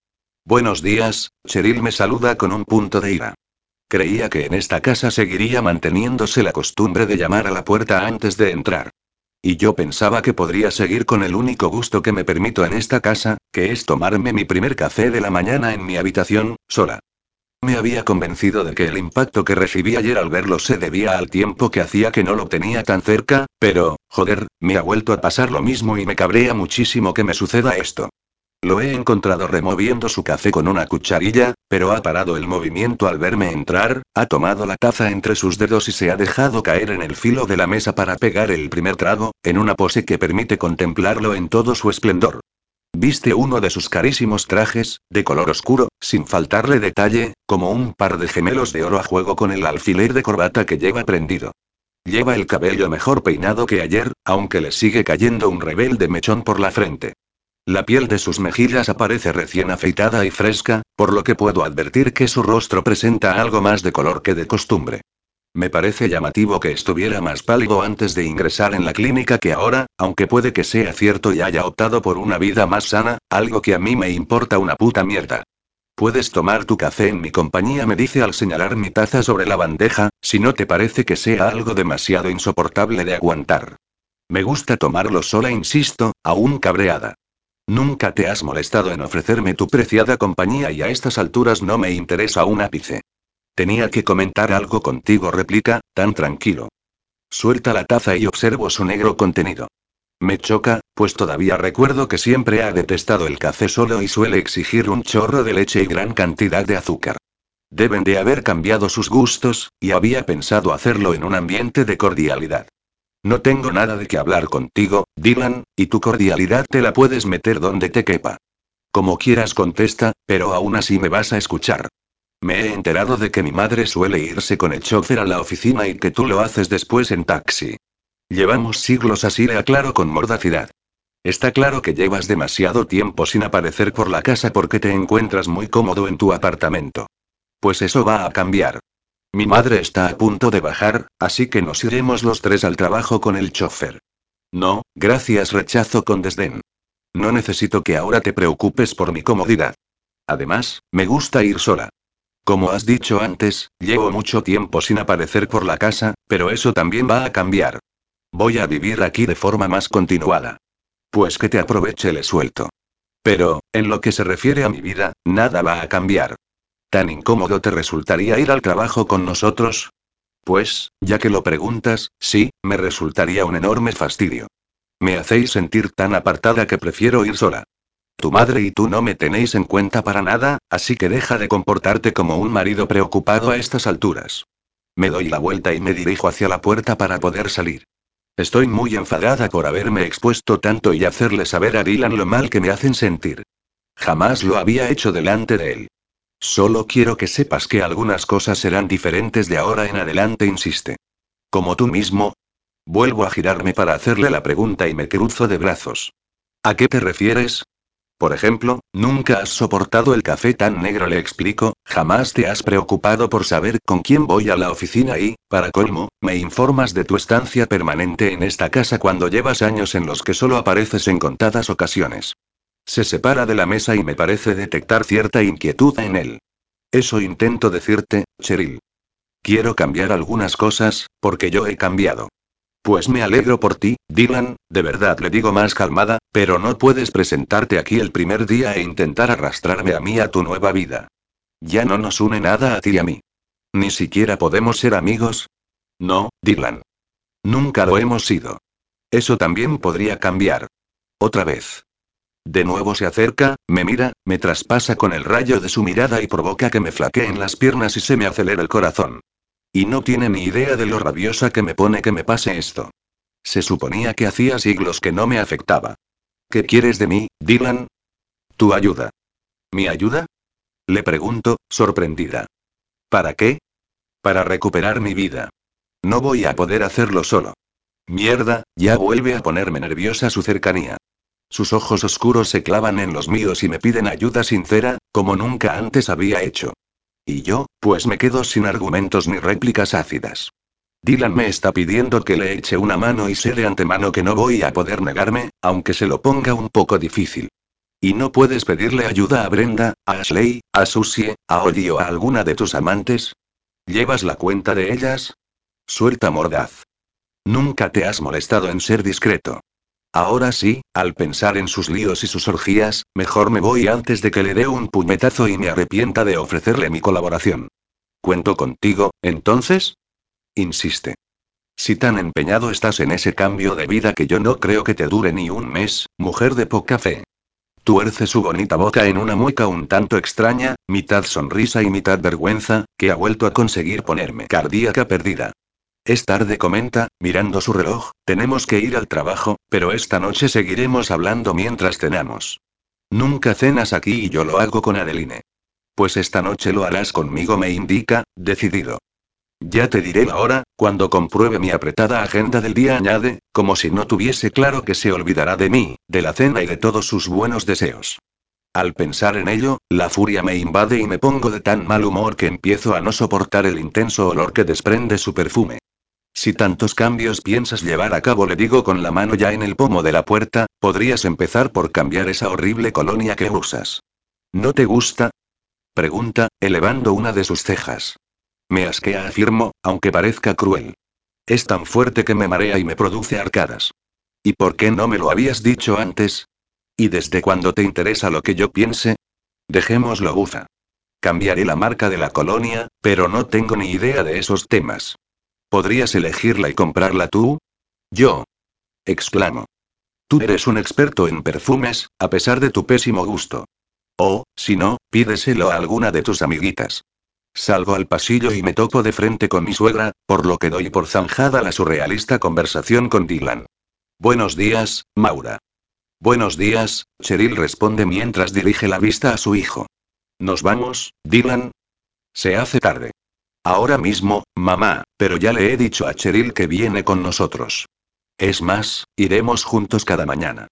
Buenos días, Cheryl me saluda con un punto de ira. Creía que en esta casa seguiría manteniéndose la costumbre de llamar a la puerta antes de entrar. Y yo pensaba que podría seguir con el único gusto que me permito en esta casa, que es tomarme mi primer café de la mañana en mi habitación, sola. Me había convencido de que el impacto que recibí ayer al verlo se debía al tiempo que hacía que no lo tenía tan cerca, pero, joder, me ha vuelto a pasar lo mismo y me cabrea muchísimo que me suceda esto. Lo he encontrado removiendo su café con una cucharilla, pero ha parado el movimiento al verme entrar, ha tomado la taza entre sus dedos y se ha dejado caer en el filo de la mesa para pegar el primer trago, en una pose que permite contemplarlo en todo su esplendor. Viste uno de sus carísimos trajes, de color oscuro, sin faltarle detalle, como un par de gemelos de oro a juego con el alfiler de corbata que lleva prendido. Lleva el cabello mejor peinado que ayer, aunque le sigue cayendo un rebelde mechón por la frente. La piel de sus mejillas aparece recién afeitada y fresca, por lo que puedo advertir que su rostro presenta algo más de color que de costumbre. Me parece llamativo que estuviera más pálido antes de ingresar en la clínica que ahora, aunque puede que sea cierto y haya optado por una vida más sana, algo que a mí me importa una puta mierda. Puedes tomar tu café en mi compañía, me dice al señalar mi taza sobre la bandeja, si no te parece que sea algo demasiado insoportable de aguantar. Me gusta tomarlo sola, insisto, aún cabreada. Nunca te has molestado en ofrecerme tu preciada compañía y a estas alturas no me interesa un ápice. Tenía que comentar algo contigo, replica, tan tranquilo. Suelta la taza y observo su negro contenido. Me choca, pues todavía recuerdo que siempre ha detestado el café solo y suele exigir un chorro de leche y gran cantidad de azúcar. Deben de haber cambiado sus gustos, y había pensado hacerlo en un ambiente de cordialidad. No tengo nada de qué hablar contigo, Dylan, y tu cordialidad te la puedes meter donde te quepa. Como quieras contesta, pero aún así me vas a escuchar. Me he enterado de que mi madre suele irse con el chofer a la oficina y que tú lo haces después en taxi. Llevamos siglos así, le aclaro con mordacidad. Está claro que llevas demasiado tiempo sin aparecer por la casa porque te encuentras muy cómodo en tu apartamento. Pues eso va a cambiar. Mi madre está a punto de bajar, así que nos iremos los tres al trabajo con el chofer. No, gracias, rechazo con desdén. No necesito que ahora te preocupes por mi comodidad. Además, me gusta ir sola. Como has dicho antes, llevo mucho tiempo sin aparecer por la casa, pero eso también va a cambiar. Voy a vivir aquí de forma más continuada. Pues que te aproveche le suelto. Pero, en lo que se refiere a mi vida, nada va a cambiar. ¿Tan incómodo te resultaría ir al trabajo con nosotros? Pues, ya que lo preguntas, sí, me resultaría un enorme fastidio. Me hacéis sentir tan apartada que prefiero ir sola. Tu madre y tú no me tenéis en cuenta para nada, así que deja de comportarte como un marido preocupado a estas alturas. Me doy la vuelta y me dirijo hacia la puerta para poder salir. Estoy muy enfadada por haberme expuesto tanto y hacerle saber a Dylan lo mal que me hacen sentir. Jamás lo había hecho delante de él. Solo quiero que sepas que algunas cosas serán diferentes de ahora en adelante, insiste. Como tú mismo. Vuelvo a girarme para hacerle la pregunta y me cruzo de brazos. ¿A qué te refieres? Por ejemplo, nunca has soportado el café tan negro, le explico, jamás te has preocupado por saber con quién voy a la oficina y, para colmo, me informas de tu estancia permanente en esta casa cuando llevas años en los que solo apareces en contadas ocasiones. Se separa de la mesa y me parece detectar cierta inquietud en él. Eso intento decirte, Cheryl. Quiero cambiar algunas cosas, porque yo he cambiado. Pues me alegro por ti, Dylan, de verdad le digo más calmada, pero no puedes presentarte aquí el primer día e intentar arrastrarme a mí a tu nueva vida. Ya no nos une nada a ti y a mí. Ni siquiera podemos ser amigos. No, Dylan. Nunca lo hemos sido. Eso también podría cambiar. Otra vez. De nuevo se acerca, me mira, me traspasa con el rayo de su mirada y provoca que me flaqueen las piernas y se me acelera el corazón. Y no tiene ni idea de lo rabiosa que me pone que me pase esto. Se suponía que hacía siglos que no me afectaba. ¿Qué quieres de mí, Dylan? Tu ayuda. ¿Mi ayuda? Le pregunto, sorprendida. ¿Para qué? Para recuperar mi vida. No voy a poder hacerlo solo. Mierda, ya vuelve a ponerme nerviosa su cercanía. Sus ojos oscuros se clavan en los míos y me piden ayuda sincera, como nunca antes había hecho. Y yo, pues me quedo sin argumentos ni réplicas ácidas. Dylan me está pidiendo que le eche una mano y sé de antemano que no voy a poder negarme, aunque se lo ponga un poco difícil. ¿Y no puedes pedirle ayuda a Brenda, a Ashley, a Susie, a Ollie o a alguna de tus amantes? ¿Llevas la cuenta de ellas? Suelta mordaz. Nunca te has molestado en ser discreto. Ahora sí, al pensar en sus líos y sus orgías, mejor me voy antes de que le dé un puñetazo y me arrepienta de ofrecerle mi colaboración. ¿Cuento contigo, entonces? Insiste. Si tan empeñado estás en ese cambio de vida que yo no creo que te dure ni un mes, mujer de poca fe. Tuerce su bonita boca en una mueca un tanto extraña, mitad sonrisa y mitad vergüenza, que ha vuelto a conseguir ponerme cardíaca perdida. Es tarde, comenta, mirando su reloj, tenemos que ir al trabajo, pero esta noche seguiremos hablando mientras cenamos. Nunca cenas aquí y yo lo hago con Adeline. Pues esta noche lo harás conmigo, me indica, decidido. Ya te diré la hora, cuando compruebe mi apretada agenda del día, añade, como si no tuviese claro que se olvidará de mí, de la cena y de todos sus buenos deseos. Al pensar en ello, la furia me invade y me pongo de tan mal humor que empiezo a no soportar el intenso olor que desprende su perfume. Si tantos cambios piensas llevar a cabo, le digo con la mano ya en el pomo de la puerta, podrías empezar por cambiar esa horrible colonia que usas. ¿No te gusta? Pregunta, elevando una de sus cejas. Me asquea, afirmo, aunque parezca cruel. Es tan fuerte que me marea y me produce arcadas. ¿Y por qué no me lo habías dicho antes? ¿Y desde cuándo te interesa lo que yo piense? Dejémoslo buza. Cambiaré la marca de la colonia, pero no tengo ni idea de esos temas. ¿Podrías elegirla y comprarla tú? Yo. Exclamo. Tú eres un experto en perfumes, a pesar de tu pésimo gusto. O, si no, pídeselo a alguna de tus amiguitas. Salgo al pasillo y me topo de frente con mi suegra, por lo que doy por zanjada la surrealista conversación con Dylan. Buenos días, Maura. Buenos días, Cheryl responde mientras dirige la vista a su hijo. ¿Nos vamos, Dylan? Se hace tarde. Ahora mismo, mamá, pero ya le he dicho a Cheryl que viene con nosotros. Es más, iremos juntos cada mañana.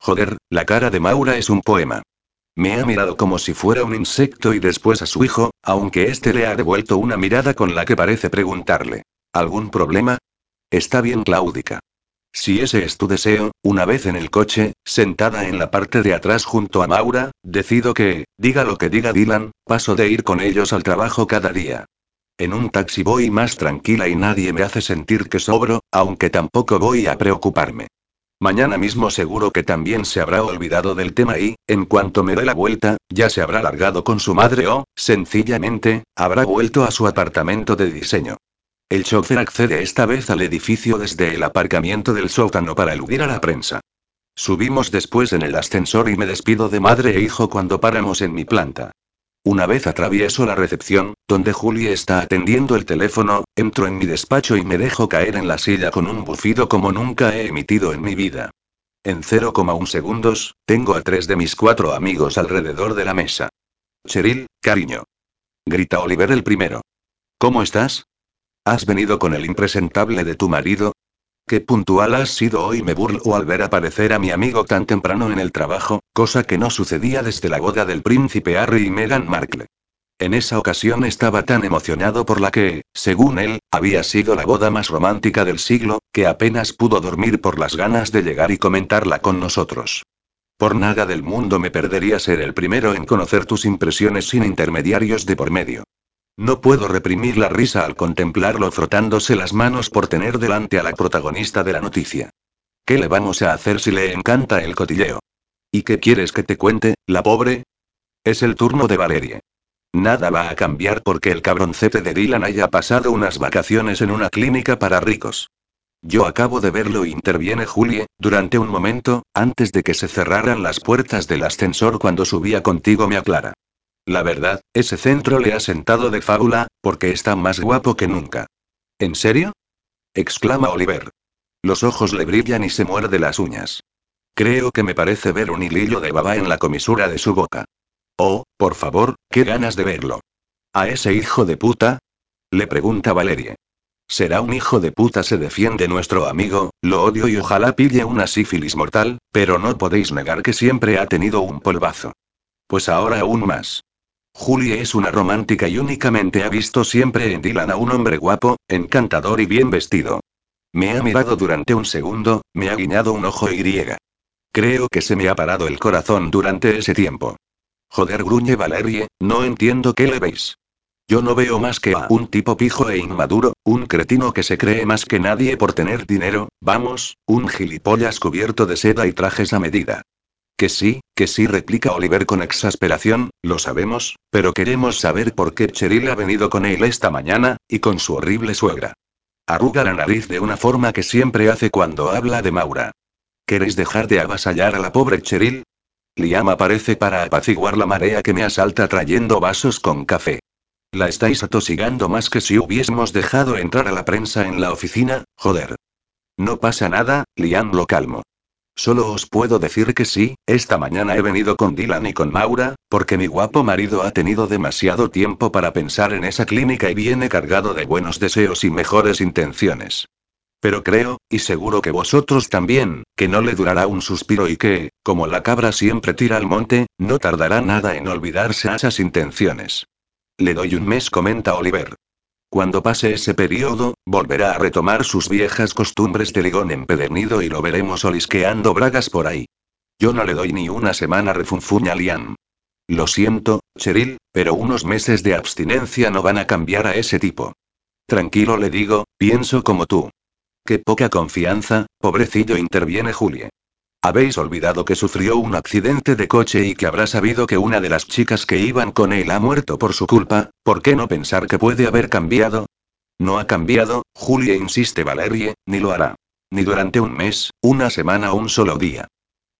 Joder, la cara de Maura es un poema. Me ha mirado como si fuera un insecto y después a su hijo, aunque éste le ha devuelto una mirada con la que parece preguntarle. ¿Algún problema? Está bien, Claudica. Si ese es tu deseo, una vez en el coche, sentada en la parte de atrás junto a Maura, decido que, diga lo que diga Dylan, paso de ir con ellos al trabajo cada día. En un taxi voy más tranquila y nadie me hace sentir que sobro, aunque tampoco voy a preocuparme. Mañana mismo seguro que también se habrá olvidado del tema y, en cuanto me dé la vuelta, ya se habrá largado con su madre o, sencillamente, habrá vuelto a su apartamento de diseño. El chofer accede esta vez al edificio desde el aparcamiento del sótano para eludir a la prensa. Subimos después en el ascensor y me despido de madre e hijo cuando paramos en mi planta. Una vez atravieso la recepción, donde Julie está atendiendo el teléfono, entro en mi despacho y me dejo caer en la silla con un bufido como nunca he emitido en mi vida. En 0,1 segundos, tengo a tres de mis cuatro amigos alrededor de la mesa. Cheryl, cariño. Grita Oliver el primero. ¿Cómo estás? ¿Has venido con el impresentable de tu marido? Qué puntual has sido hoy, me burlo al ver aparecer a mi amigo tan temprano en el trabajo, cosa que no sucedía desde la boda del príncipe Harry y Meghan Markle. En esa ocasión estaba tan emocionado por la que, según él, había sido la boda más romántica del siglo, que apenas pudo dormir por las ganas de llegar y comentarla con nosotros. Por nada del mundo me perdería ser el primero en conocer tus impresiones sin intermediarios de por medio. No puedo reprimir la risa al contemplarlo frotándose las manos por tener delante a la protagonista de la noticia. ¿Qué le vamos a hacer si le encanta el cotilleo? ¿Y qué quieres que te cuente, la pobre? Es el turno de Valerie. Nada va a cambiar porque el cabroncete de Dylan haya pasado unas vacaciones en una clínica para ricos. Yo acabo de verlo, interviene Julie, durante un momento, antes de que se cerraran las puertas del ascensor cuando subía contigo, me aclara. La verdad, ese centro le ha sentado de fábula, porque está más guapo que nunca. ¿En serio? exclama Oliver. Los ojos le brillan y se muerde las uñas. Creo que me parece ver un hilillo de baba en la comisura de su boca. Oh, por favor, qué ganas de verlo. ¿A ese hijo de puta? Le pregunta Valerie. Será un hijo de puta, se defiende nuestro amigo, lo odio y ojalá pille una sífilis mortal, pero no podéis negar que siempre ha tenido un polvazo. Pues ahora aún más. Julie es una romántica y únicamente ha visto siempre en Dylan a un hombre guapo, encantador y bien vestido. Me ha mirado durante un segundo, me ha guiñado un ojo y griega. Creo que se me ha parado el corazón durante ese tiempo. Joder, gruñe Valerie, no entiendo qué le veis. Yo no veo más que a un tipo pijo e inmaduro, un cretino que se cree más que nadie por tener dinero, vamos, un gilipollas cubierto de seda y trajes a medida. Que sí, que sí, replica Oliver con exasperación, lo sabemos, pero queremos saber por qué Cheryl ha venido con él esta mañana, y con su horrible suegra. Arruga la nariz de una forma que siempre hace cuando habla de Maura. ¿Queréis dejar de avasallar a la pobre Cheryl? Liam aparece para apaciguar la marea que me asalta trayendo vasos con café. La estáis atosigando más que si hubiésemos dejado entrar a la prensa en la oficina, joder. No pasa nada, Liam lo calmo. Solo os puedo decir que sí, esta mañana he venido con Dylan y con Maura, porque mi guapo marido ha tenido demasiado tiempo para pensar en esa clínica y viene cargado de buenos deseos y mejores intenciones. Pero creo, y seguro que vosotros también, que no le durará un suspiro y que, como la cabra siempre tira al monte, no tardará nada en olvidarse a esas intenciones. Le doy un mes, comenta Oliver. Cuando pase ese periodo, volverá a retomar sus viejas costumbres de ligón empedernido y lo veremos olisqueando bragas por ahí. Yo no le doy ni una semana, refunfuña Liam. Lo siento, Cheryl, pero unos meses de abstinencia no van a cambiar a ese tipo. Tranquilo le digo, pienso como tú. Qué poca confianza, pobrecillo interviene Julie. Habéis olvidado que sufrió un accidente de coche y que habrá sabido que una de las chicas que iban con él ha muerto por su culpa, ¿por qué no pensar que puede haber cambiado? No ha cambiado, Julie insiste Valerie, ni lo hará. Ni durante un mes, una semana o un solo día.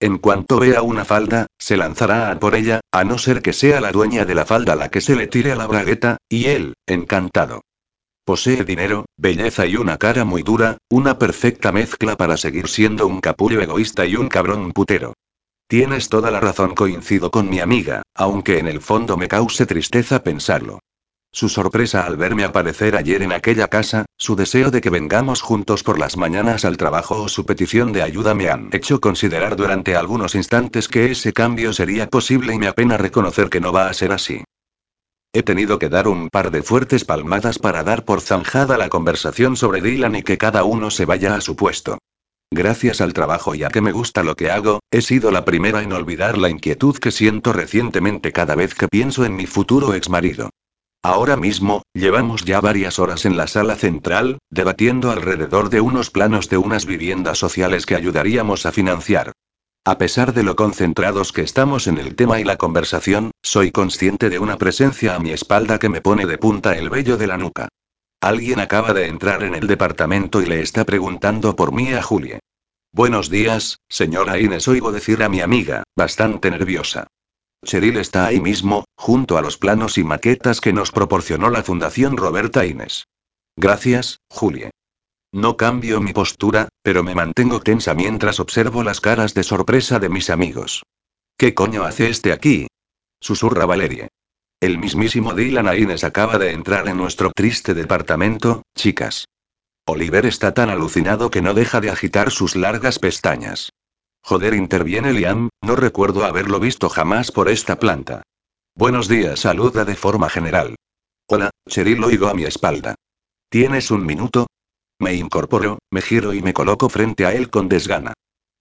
En cuanto vea una falda, se lanzará a por ella, a no ser que sea la dueña de la falda la que se le tire a la bragueta, y él, encantado. Posee dinero, belleza y una cara muy dura, una perfecta mezcla para seguir siendo un capullo egoísta y un cabrón putero. Tienes toda la razón, coincido con mi amiga, aunque en el fondo me cause tristeza pensarlo. Su sorpresa al verme aparecer ayer en aquella casa, su deseo de que vengamos juntos por las mañanas al trabajo o su petición de ayuda me han hecho considerar durante algunos instantes que ese cambio sería posible y me apena reconocer que no va a ser así. He tenido que dar un par de fuertes palmadas para dar por zanjada la conversación sobre Dylan y que cada uno se vaya a su puesto. Gracias al trabajo y a que me gusta lo que hago, he sido la primera en olvidar la inquietud que siento recientemente cada vez que pienso en mi futuro exmarido. Ahora mismo, llevamos ya varias horas en la sala central, debatiendo alrededor de unos planos de unas viviendas sociales que ayudaríamos a financiar. A pesar de lo concentrados que estamos en el tema y la conversación, soy consciente de una presencia a mi espalda que me pone de punta el vello de la nuca. Alguien acaba de entrar en el departamento y le está preguntando por mí a Julie. Buenos días, señora Inés, oigo decir a mi amiga, bastante nerviosa. Cheryl está ahí mismo, junto a los planos y maquetas que nos proporcionó la Fundación Roberta Inés. Gracias, Julie. No cambio mi postura, pero me mantengo tensa mientras observo las caras de sorpresa de mis amigos. ¿Qué coño hace este aquí? Susurra Valerie. El mismísimo Dylan Aines acaba de entrar en nuestro triste departamento, chicas. Oliver está tan alucinado que no deja de agitar sus largas pestañas. Joder, interviene Liam, no recuerdo haberlo visto jamás por esta planta. Buenos días, saluda de forma general. Hola, Cheryl oigo a mi espalda. ¿Tienes un minuto? Me incorporo, me giro y me coloco frente a él con desgana.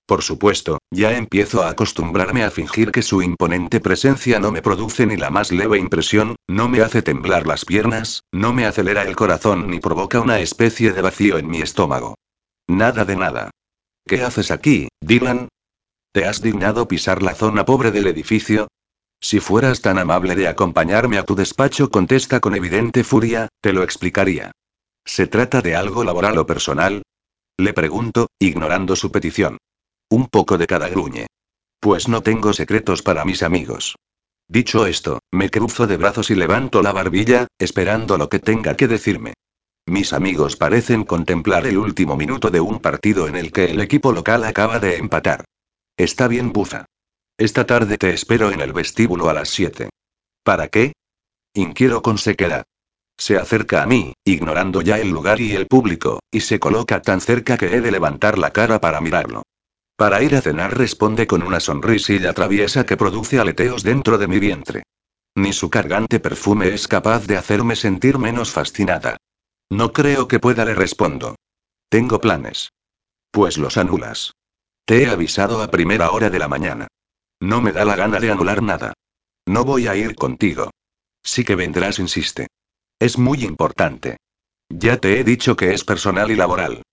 Por supuesto, ya empiezo a acostumbrarme a fingir que su imponente presencia no me produce ni la más leve impresión, no me hace temblar las piernas, no me acelera el corazón ni provoca una especie de vacío en mi estómago. Nada de nada. ¿Qué haces aquí, Dylan? ¿Te has dignado pisar la zona pobre del edificio? Si fueras tan amable de acompañarme a tu despacho, contesta con evidente furia, te lo explicaría. ¿Se trata de algo laboral o personal? Le pregunto, ignorando su petición. Un poco de cada gruñe. Pues no tengo secretos para mis amigos. Dicho esto, me cruzo de brazos y levanto la barbilla, esperando lo que tenga que decirme. Mis amigos parecen contemplar el último minuto de un partido en el que el equipo local acaba de empatar. Está bien, buza. Esta tarde te espero en el vestíbulo a las 7. ¿Para qué? Inquiero con sequedad. Se acerca a mí, ignorando ya el lugar y el público, y se coloca tan cerca que he de levantar la cara para mirarlo. Para ir a cenar responde con una sonrisilla traviesa que produce aleteos dentro de mi vientre. Ni su cargante perfume es capaz de hacerme sentir menos fascinada. No creo que pueda, le respondo. Tengo planes. Pues los anulas. Te he avisado a primera hora de la mañana. No me da la gana de anular nada. No voy a ir contigo. Sí que vendrás, insiste. Es muy importante. Ya te he dicho que es personal y laboral.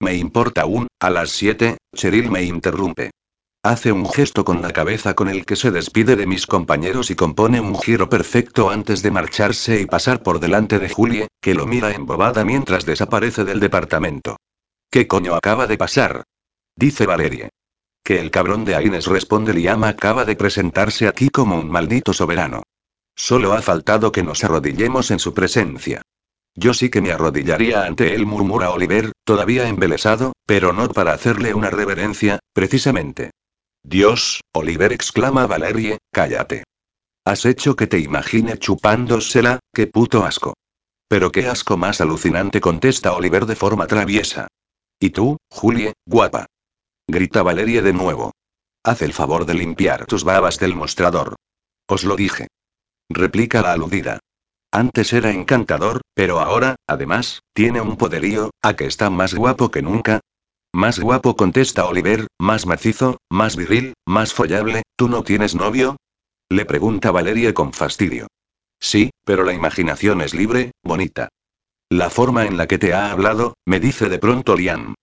Me importa aún, a las 7, Cheryl me interrumpe. Hace un gesto con la cabeza con el que se despide de mis compañeros y compone un giro perfecto antes de marcharse y pasar por delante de Julie, que lo mira embobada mientras desaparece del departamento. ¿Qué coño acaba de pasar? Dice Valerie. Que el cabrón de Aines responde Liam acaba de presentarse aquí como un maldito soberano. Solo ha faltado que nos arrodillemos en su presencia. Yo sí que me arrodillaría ante él, murmura Oliver, todavía embelesado, pero no para hacerle una reverencia, precisamente. Dios, Oliver exclama Valerie, cállate. Has hecho que te imagine chupándosela, qué puto asco. Pero qué asco más alucinante, contesta Oliver de forma traviesa. ¿Y tú, Julie, guapa? Grita Valerie de nuevo. Haz el favor de limpiar tus babas del mostrador. Os lo dije. Replica la aludida. Antes era encantador, pero ahora, además, tiene un poderío, a que está más guapo que nunca, más guapo contesta Oliver, más macizo, más viril, más follable, ¿tú no tienes novio? Le pregunta Valeria con fastidio. Sí, pero la imaginación es libre, bonita. La forma en la que te ha hablado, me dice de pronto Liam.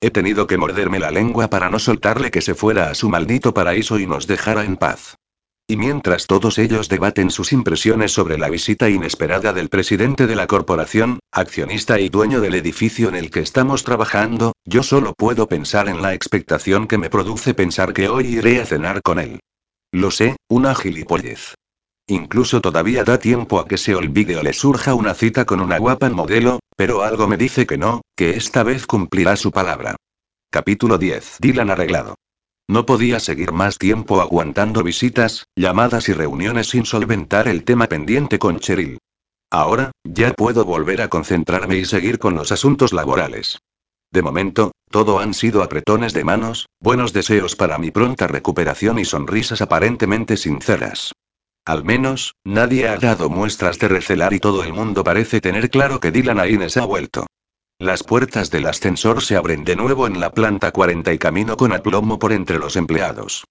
He tenido que morderme la lengua para no soltarle que se fuera a su maldito paraíso y nos dejara en paz. Y mientras todos ellos debaten sus impresiones sobre la visita inesperada del presidente de la corporación, accionista y dueño del edificio en el que estamos trabajando, yo solo puedo pensar en la expectación que me produce pensar que hoy iré a cenar con él. Lo sé, una gilipollez. Incluso todavía da tiempo a que se olvide o le surja una cita con una guapa modelo, pero algo me dice que no, que esta vez cumplirá su palabra. Capítulo 10. Dylan arreglado. No podía seguir más tiempo aguantando visitas, llamadas y reuniones sin solventar el tema pendiente con Cheryl. Ahora, ya puedo volver a concentrarme y seguir con los asuntos laborales. De momento, todo han sido apretones de manos, buenos deseos para mi pronta recuperación y sonrisas aparentemente sinceras. Al menos, nadie ha dado muestras de recelar y todo el mundo parece tener claro que Dylan Aines ha vuelto. Las puertas del ascensor se abren de nuevo en la planta 40 y camino con aplomo por entre los empleados.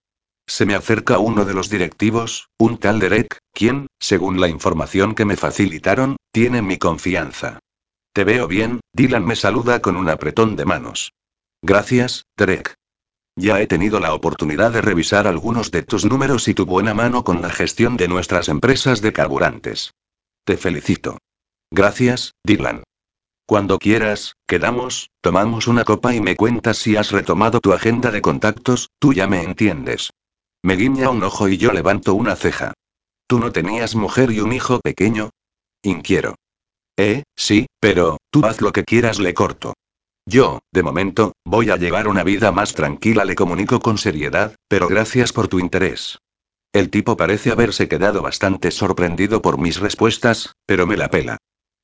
Se me acerca uno de los directivos, un tal Derek, quien, según la información que me facilitaron, tiene mi confianza. Te veo bien, Dylan me saluda con un apretón de manos. Gracias, Derek. Ya he tenido la oportunidad de revisar algunos de tus números y tu buena mano con la gestión de nuestras empresas de carburantes. Te felicito. Gracias, Dylan. Cuando quieras, quedamos, tomamos una copa y me cuentas si has retomado tu agenda de contactos, tú ya me entiendes. Me guiña un ojo y yo levanto una ceja. ¿Tú no tenías mujer y un hijo pequeño? Inquiero. Eh, sí, pero, tú haz lo que quieras, le corto. Yo, de momento, voy a llevar una vida más tranquila, le comunico con seriedad, pero gracias por tu interés. El tipo parece haberse quedado bastante sorprendido por mis respuestas, pero me la pela.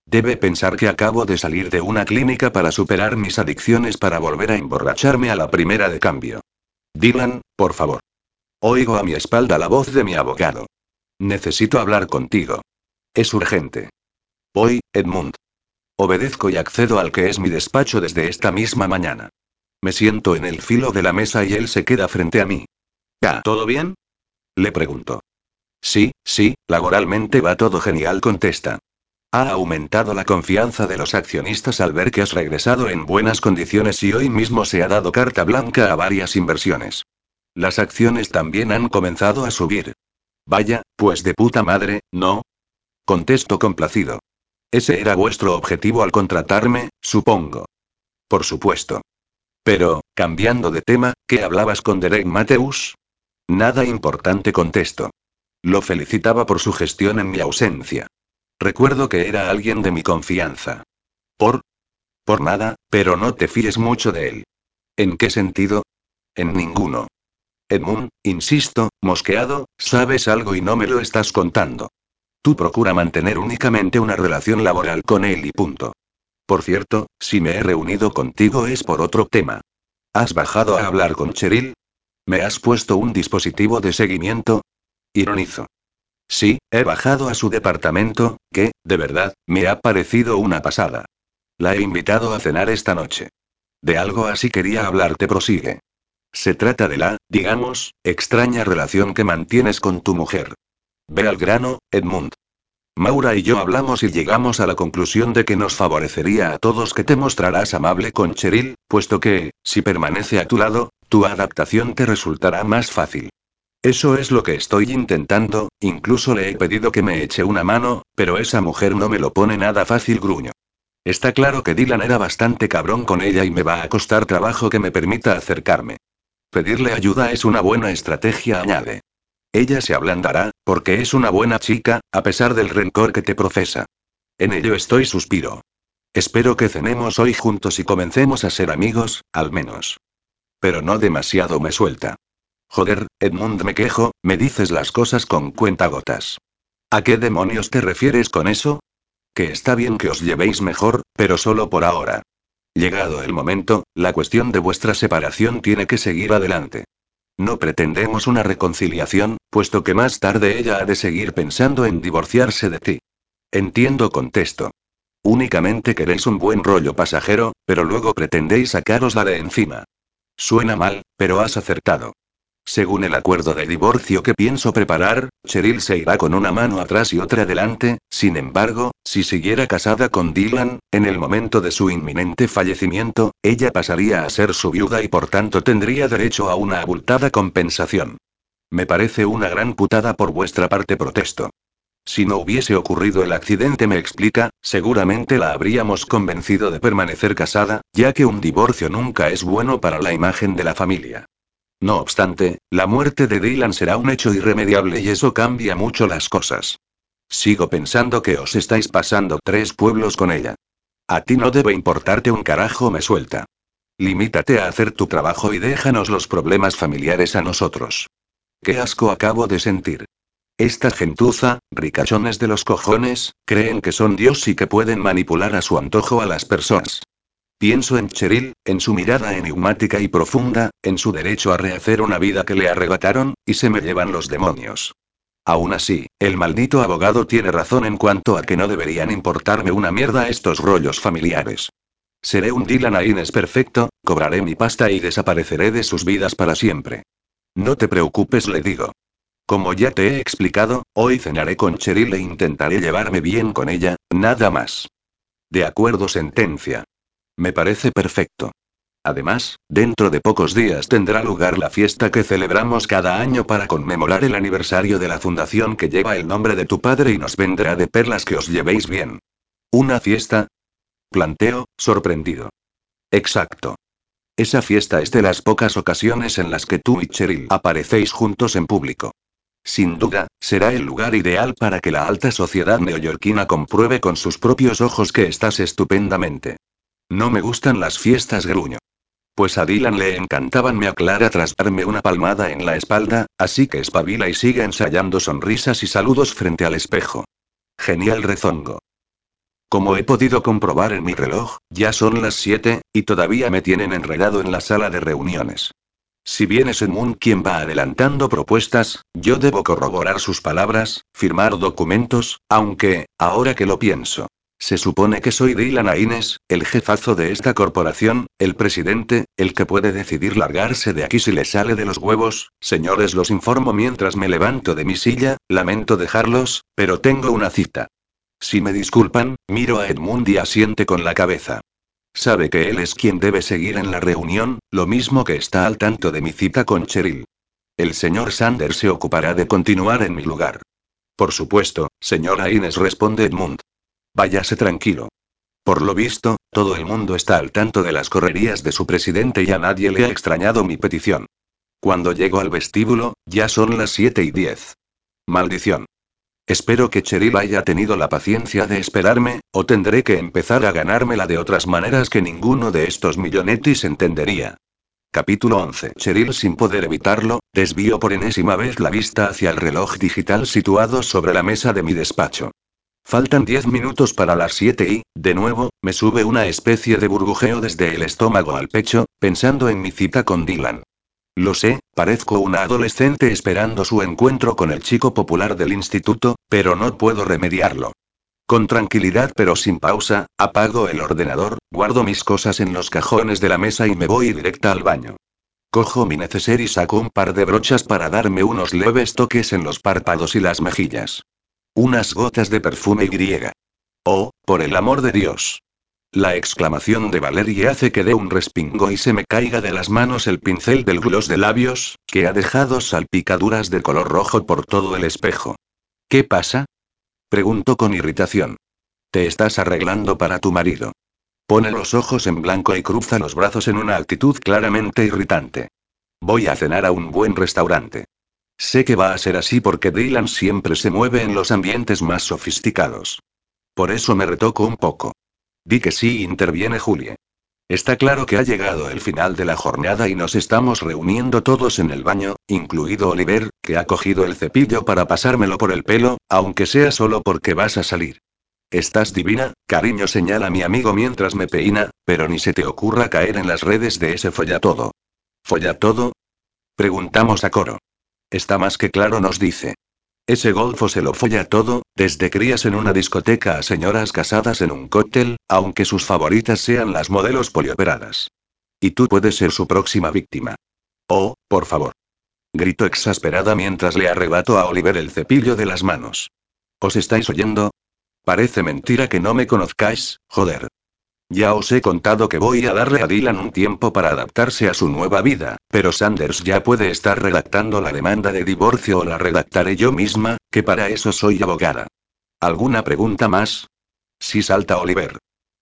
Debe pensar que acabo de salir de una clínica para superar mis adicciones para volver a emborracharme a la primera de cambio. Dylan, por favor. Oigo a mi espalda la voz de mi abogado. Necesito hablar contigo. Es urgente. Voy, Edmund. Obedezco y accedo al que es mi despacho desde esta misma mañana. Me siento en el filo de la mesa y él se queda frente a mí. ¿Ya todo bien? Le pregunto. Sí, sí, laboralmente va todo genial, contesta. Ha aumentado la confianza de los accionistas al ver que has regresado en buenas condiciones y hoy mismo se ha dado carta blanca a varias inversiones. Las acciones también han comenzado a subir. Vaya, pues de puta madre, ¿no? Contesto complacido. Ese era vuestro objetivo al contratarme, supongo. Por supuesto. Pero, cambiando de tema, ¿qué hablabas con Derek Mateus? Nada importante contesto. Lo felicitaba por su gestión en mi ausencia. Recuerdo que era alguien de mi confianza. ¿Por? Por nada, pero no te fíes mucho de él. ¿En qué sentido? En ninguno. Edmund, insisto, mosqueado, sabes algo y no me lo estás contando. Tú procura mantener únicamente una relación laboral con él y punto. Por cierto, si me he reunido contigo es por otro tema. ¿Has bajado a hablar con Cheryl? ¿Me has puesto un dispositivo de seguimiento? Ironizo. Sí, he bajado a su departamento, que, de verdad, me ha parecido una pasada. La he invitado a cenar esta noche. De algo así quería hablarte, prosigue. Se trata de la, digamos, extraña relación que mantienes con tu mujer. Ve al grano, Edmund. Maura y yo hablamos y llegamos a la conclusión de que nos favorecería a todos que te mostrarás amable con Cheryl, puesto que, si permanece a tu lado, tu adaptación te resultará más fácil. Eso es lo que estoy intentando, incluso le he pedido que me eche una mano, pero esa mujer no me lo pone nada fácil, gruño. Está claro que Dylan era bastante cabrón con ella y me va a costar trabajo que me permita acercarme. Pedirle ayuda es una buena estrategia, añade. Ella se ablandará, porque es una buena chica, a pesar del rencor que te profesa. En ello estoy suspiro. Espero que cenemos hoy juntos y comencemos a ser amigos, al menos. Pero no demasiado me suelta. Joder, Edmund me quejo, me dices las cosas con cuentagotas. ¿A qué demonios te refieres con eso? Que está bien que os llevéis mejor, pero solo por ahora. Llegado el momento, la cuestión de vuestra separación tiene que seguir adelante. No pretendemos una reconciliación, puesto que más tarde ella ha de seguir pensando en divorciarse de ti. Entiendo, contesto. Únicamente queréis un buen rollo pasajero, pero luego pretendéis sacárosla de encima. Suena mal, pero has acertado. Según el acuerdo de divorcio que pienso preparar, Cheryl se irá con una mano atrás y otra adelante, sin embargo, si siguiera casada con Dylan, en el momento de su inminente fallecimiento, ella pasaría a ser su viuda y por tanto tendría derecho a una abultada compensación. Me parece una gran putada por vuestra parte, protesto. Si no hubiese ocurrido el accidente, me explica, seguramente la habríamos convencido de permanecer casada, ya que un divorcio nunca es bueno para la imagen de la familia. No obstante, la muerte de Dylan será un hecho irremediable y eso cambia mucho las cosas. Sigo pensando que os estáis pasando tres pueblos con ella. A ti no debe importarte un carajo, me suelta. Limítate a hacer tu trabajo y déjanos los problemas familiares a nosotros. Qué asco acabo de sentir. Esta gentuza, ricachones de los cojones, creen que son Dios y que pueden manipular a su antojo a las personas. Pienso en Cheryl, en su mirada enigmática y profunda, en su derecho a rehacer una vida que le arrebataron, y se me llevan los demonios. Aún así, el maldito abogado tiene razón en cuanto a que no deberían importarme una mierda estos rollos familiares. Seré un Dylan Aines perfecto, cobraré mi pasta y desapareceré de sus vidas para siempre. No te preocupes, le digo. Como ya te he explicado, hoy cenaré con Cheryl e intentaré llevarme bien con ella, nada más. De acuerdo, sentencia. Me parece perfecto. Además, dentro de pocos días tendrá lugar la fiesta que celebramos cada año para conmemorar el aniversario de la fundación que lleva el nombre de tu padre y nos vendrá de perlas que os llevéis bien. ¿Una fiesta? Planteo, sorprendido. Exacto. Esa fiesta es de las pocas ocasiones en las que tú y Cheryl aparecéis juntos en público. Sin duda, será el lugar ideal para que la alta sociedad neoyorquina compruebe con sus propios ojos que estás estupendamente. No me gustan las fiestas, gruño. Pues a Dylan le encantaban, me aclara tras darme una palmada en la espalda, así que espabila y sigue ensayando sonrisas y saludos frente al espejo. Genial rezongo. Como he podido comprobar en mi reloj, ya son las 7, y todavía me tienen enredado en la sala de reuniones. Si bien es Edmund quien va adelantando propuestas, yo debo corroborar sus palabras, firmar documentos, aunque, ahora que lo pienso, se supone que soy Dylan Aines, el jefazo de esta corporación, el presidente, el que puede decidir largarse de aquí si le sale de los huevos. Señores, los informo mientras me levanto de mi silla, lamento dejarlos, pero tengo una cita. Si me disculpan, miro a Edmund y asiente con la cabeza. Sabe que él es quien debe seguir en la reunión, lo mismo que está al tanto de mi cita con Cheryl. El señor Sanders se ocupará de continuar en mi lugar. Por supuesto, señora Inés, responde Edmund. Váyase tranquilo. Por lo visto, todo el mundo está al tanto de las correrías de su presidente y a nadie le ha extrañado mi petición. Cuando llego al vestíbulo, ya son las 7 y 10. Maldición. Espero que Cheryl haya tenido la paciencia de esperarme, o tendré que empezar a ganármela de otras maneras que ninguno de estos millonetis entendería. Capítulo 11. Cheryl sin poder evitarlo, desvío por enésima vez la vista hacia el reloj digital situado sobre la mesa de mi despacho. Faltan diez minutos para las siete y, de nuevo, me sube una especie de burbujeo desde el estómago al pecho, pensando en mi cita con Dylan. Lo sé, parezco una adolescente esperando su encuentro con el chico popular del instituto, pero no puedo remediarlo. Con tranquilidad pero sin pausa, apago el ordenador, guardo mis cosas en los cajones de la mesa y me voy directa al baño. Cojo mi neceser y saco un par de brochas para darme unos leves toques en los párpados y las mejillas. Unas gotas de perfume griega. Oh, por el amor de Dios. La exclamación de Valerie hace que dé un respingo y se me caiga de las manos el pincel del gloss de labios, que ha dejado salpicaduras de color rojo por todo el espejo. ¿Qué pasa? Pregunto con irritación. Te estás arreglando para tu marido. Pone los ojos en blanco y cruza los brazos en una actitud claramente irritante. Voy a cenar a un buen restaurante. Sé que va a ser así porque Dylan siempre se mueve en los ambientes más sofisticados. Por eso me retoco un poco. Di que sí, interviene Julie. Está claro que ha llegado el final de la jornada y nos estamos reuniendo todos en el baño, incluido Oliver, que ha cogido el cepillo para pasármelo por el pelo, aunque sea solo porque vas a salir. Estás divina, cariño, señala mi amigo mientras me peina, pero ni se te ocurra caer en las redes de ese follatodo. ¿Follatodo? Preguntamos a coro. Está más que claro, nos dice. Ese golfo se lo folla todo, desde crías en una discoteca a señoras casadas en un cóctel, aunque sus favoritas sean las modelos polioperadas. Y tú puedes ser su próxima víctima. Oh, por favor. Grito exasperada mientras le arrebato a Oliver el cepillo de las manos. ¿Os estáis oyendo? Parece mentira que no me conozcáis, joder. Ya os he contado que voy a darle a Dylan un tiempo para adaptarse a su nueva vida, pero Sanders ya puede estar redactando la demanda de divorcio o la redactaré yo misma, que para eso soy abogada. ¿Alguna pregunta más? Sí salta Oliver.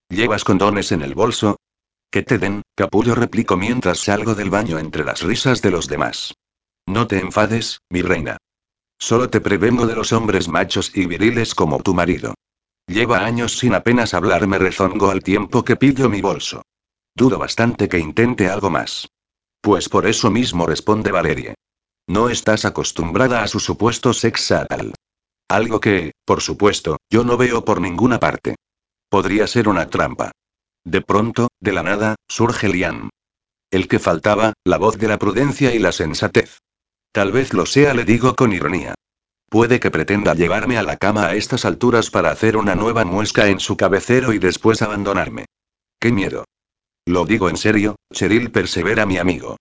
¿Llevas condones en el bolso? Que te den, capullo replico mientras salgo del baño entre las risas de los demás. No te enfades, mi reina. Solo te prevengo de los hombres machos y viriles como tu marido. Lleva años sin apenas hablarme rezongo al tiempo que pillo mi bolso. Dudo bastante que intente algo más. Pues por eso mismo responde Valerie. No estás acostumbrada a su supuesto sex tal. Algo que, por supuesto, yo no veo por ninguna parte. Podría ser una trampa. De pronto, de la nada, surge Liam. El que faltaba, la voz de la prudencia y la sensatez. Tal vez lo sea, le digo con ironía. Puede que pretenda llevarme a la cama a estas alturas para hacer una nueva muesca en su cabecero y después abandonarme. ¡Qué miedo! Lo digo en serio, Cheryl persevera mi amigo.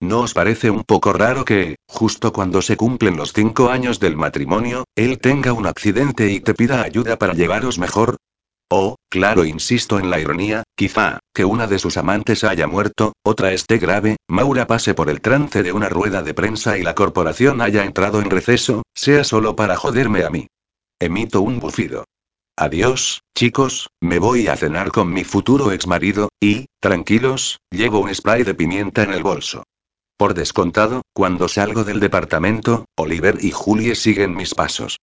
¿No os parece un poco raro que, justo cuando se cumplen los cinco años del matrimonio, él tenga un accidente y te pida ayuda para llevaros mejor? Oh, claro, insisto en la ironía, quizá, que una de sus amantes haya muerto, otra esté grave, Maura pase por el trance de una rueda de prensa y la corporación haya entrado en receso, sea solo para joderme a mí. Emito un bufido. Adiós, chicos, me voy a cenar con mi futuro exmarido, y, tranquilos, llevo un spray de pimienta en el bolso. Por descontado, cuando salgo del departamento, Oliver y Julie siguen mis pasos.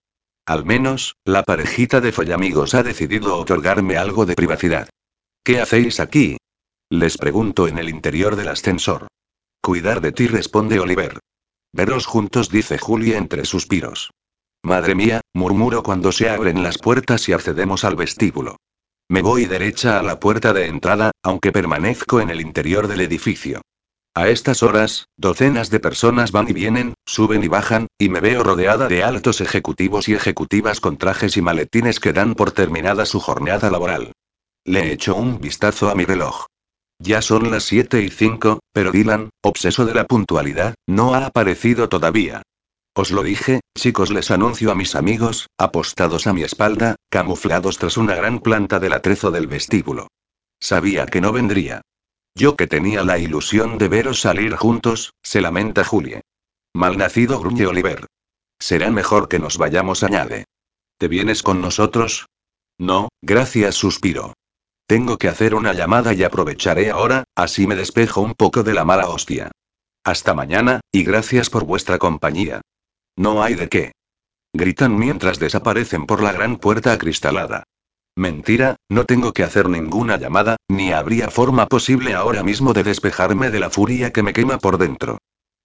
Al menos, la parejita de follamigos ha decidido otorgarme algo de privacidad. ¿Qué hacéis aquí? Les pregunto en el interior del ascensor. Cuidar de ti, responde Oliver. Veros juntos, dice Julie entre suspiros. Madre mía, murmuro cuando se abren las puertas y accedemos al vestíbulo. Me voy derecha a la puerta de entrada, aunque permanezco en el interior del edificio. A estas horas, docenas de personas van y vienen, suben y bajan, y me veo rodeada de altos ejecutivos y ejecutivas con trajes y maletines que dan por terminada su jornada laboral. Le echo un vistazo a mi reloj. Ya son las 7 y 5, pero Dylan, obseso de la puntualidad, no ha aparecido todavía. Os lo dije, chicos, les anuncio a mis amigos, apostados a mi espalda, camuflados tras una gran planta del atrezo del vestíbulo. Sabía que no vendría. Yo que tenía la ilusión de veros salir juntos, se lamenta Julie. Malnacido gruñe Oliver. Será mejor que nos vayamos, añade. ¿Te vienes con nosotros? No, gracias, suspiro. Tengo que hacer una llamada y aprovecharé ahora, así me despejo un poco de la mala hostia. Hasta mañana, y gracias por vuestra compañía. No hay de qué. Gritan mientras desaparecen por la gran puerta acristalada. Mentira, no tengo que hacer ninguna llamada, ni habría forma posible ahora mismo de despejarme de la furia que me quema por dentro.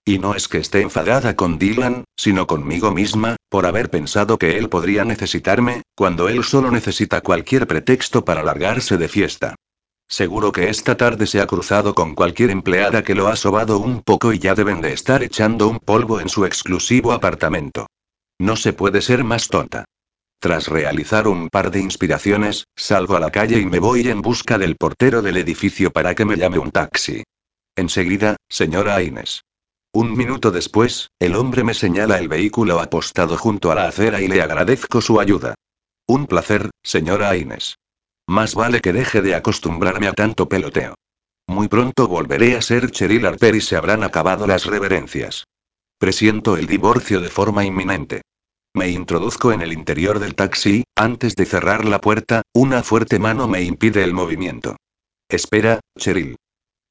Y no es que esté enfadada con Dylan, sino conmigo misma, por haber pensado que él podría necesitarme, cuando él solo necesita cualquier pretexto para largarse de fiesta. Seguro que esta tarde se ha cruzado con cualquier empleada que lo ha sobado un poco y ya deben de estar echando un polvo en su exclusivo apartamento. No se puede ser más tonta. Tras realizar un par de inspiraciones, salgo a la calle y me voy en busca del portero del edificio para que me llame un taxi. Enseguida, señora Inés. Un minuto después, el hombre me señala el vehículo apostado junto a la acera y le agradezco su ayuda. Un placer, señora Inés. Más vale que deje de acostumbrarme a tanto peloteo. Muy pronto volveré a ser Cheryl Harper y se habrán acabado las reverencias. Presiento el divorcio de forma inminente. Me introduzco en el interior del taxi, antes de cerrar la puerta, una fuerte mano me impide el movimiento. Espera, Cheryl.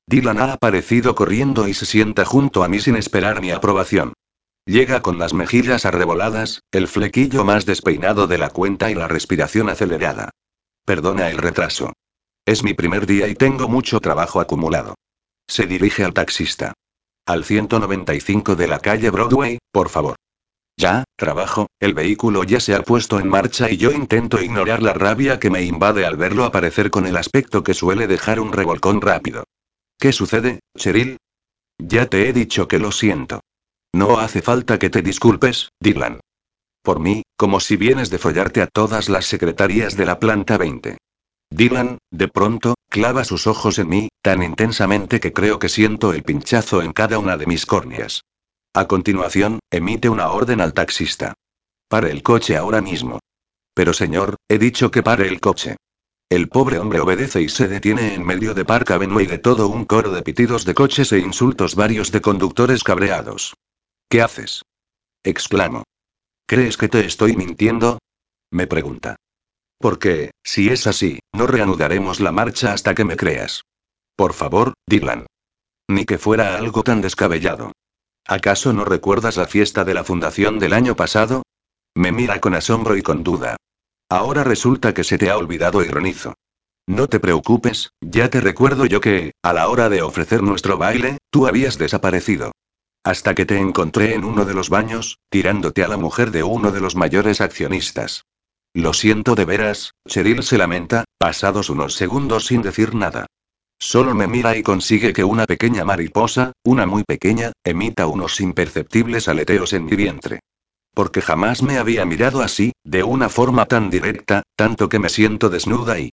Dylan ha aparecido corriendo y se sienta junto a mí sin esperar mi aprobación. Llega con las mejillas arreboladas, el flequillo más despeinado de la cuenta y la respiración acelerada. Perdona el retraso. Es mi primer día y tengo mucho trabajo acumulado. Se dirige al taxista. Al 195 de la calle Broadway, por favor. Ya, trabajo, el vehículo ya se ha puesto en marcha y yo intento ignorar la rabia que me invade al verlo aparecer con el aspecto que suele dejar un revolcón rápido. ¿Qué sucede, Cheryl? Ya te he dicho que lo siento. No hace falta que te disculpes, Dylan. Por mí, como si vienes de follarte a todas las secretarías de la planta 20. Dylan, de pronto, clava sus ojos en mí, tan intensamente que creo que siento el pinchazo en cada una de mis córneas. A continuación, emite una orden al taxista. Pare el coche ahora mismo. Pero señor, he dicho que pare el coche. El pobre hombre obedece y se detiene en medio de Park Avenue y de todo un coro de pitidos de coches e insultos varios de conductores cabreados. ¿Qué haces? exclamo. ¿Crees que te estoy mintiendo? me pregunta. Porque, si es así, no reanudaremos la marcha hasta que me creas. Por favor, Dylan. Ni que fuera algo tan descabellado. ¿Acaso no recuerdas la fiesta de la fundación del año pasado? Me mira con asombro y con duda. Ahora resulta que se te ha olvidado ironizo. No te preocupes, ya te recuerdo yo que, a la hora de ofrecer nuestro baile, tú habías desaparecido. Hasta que te encontré en uno de los baños, tirándote a la mujer de uno de los mayores accionistas. Lo siento de veras, Cheryl se lamenta, pasados unos segundos sin decir nada. Solo me mira y consigue que una pequeña mariposa, una muy pequeña, emita unos imperceptibles aleteos en mi vientre. Porque jamás me había mirado así, de una forma tan directa, tanto que me siento desnuda y,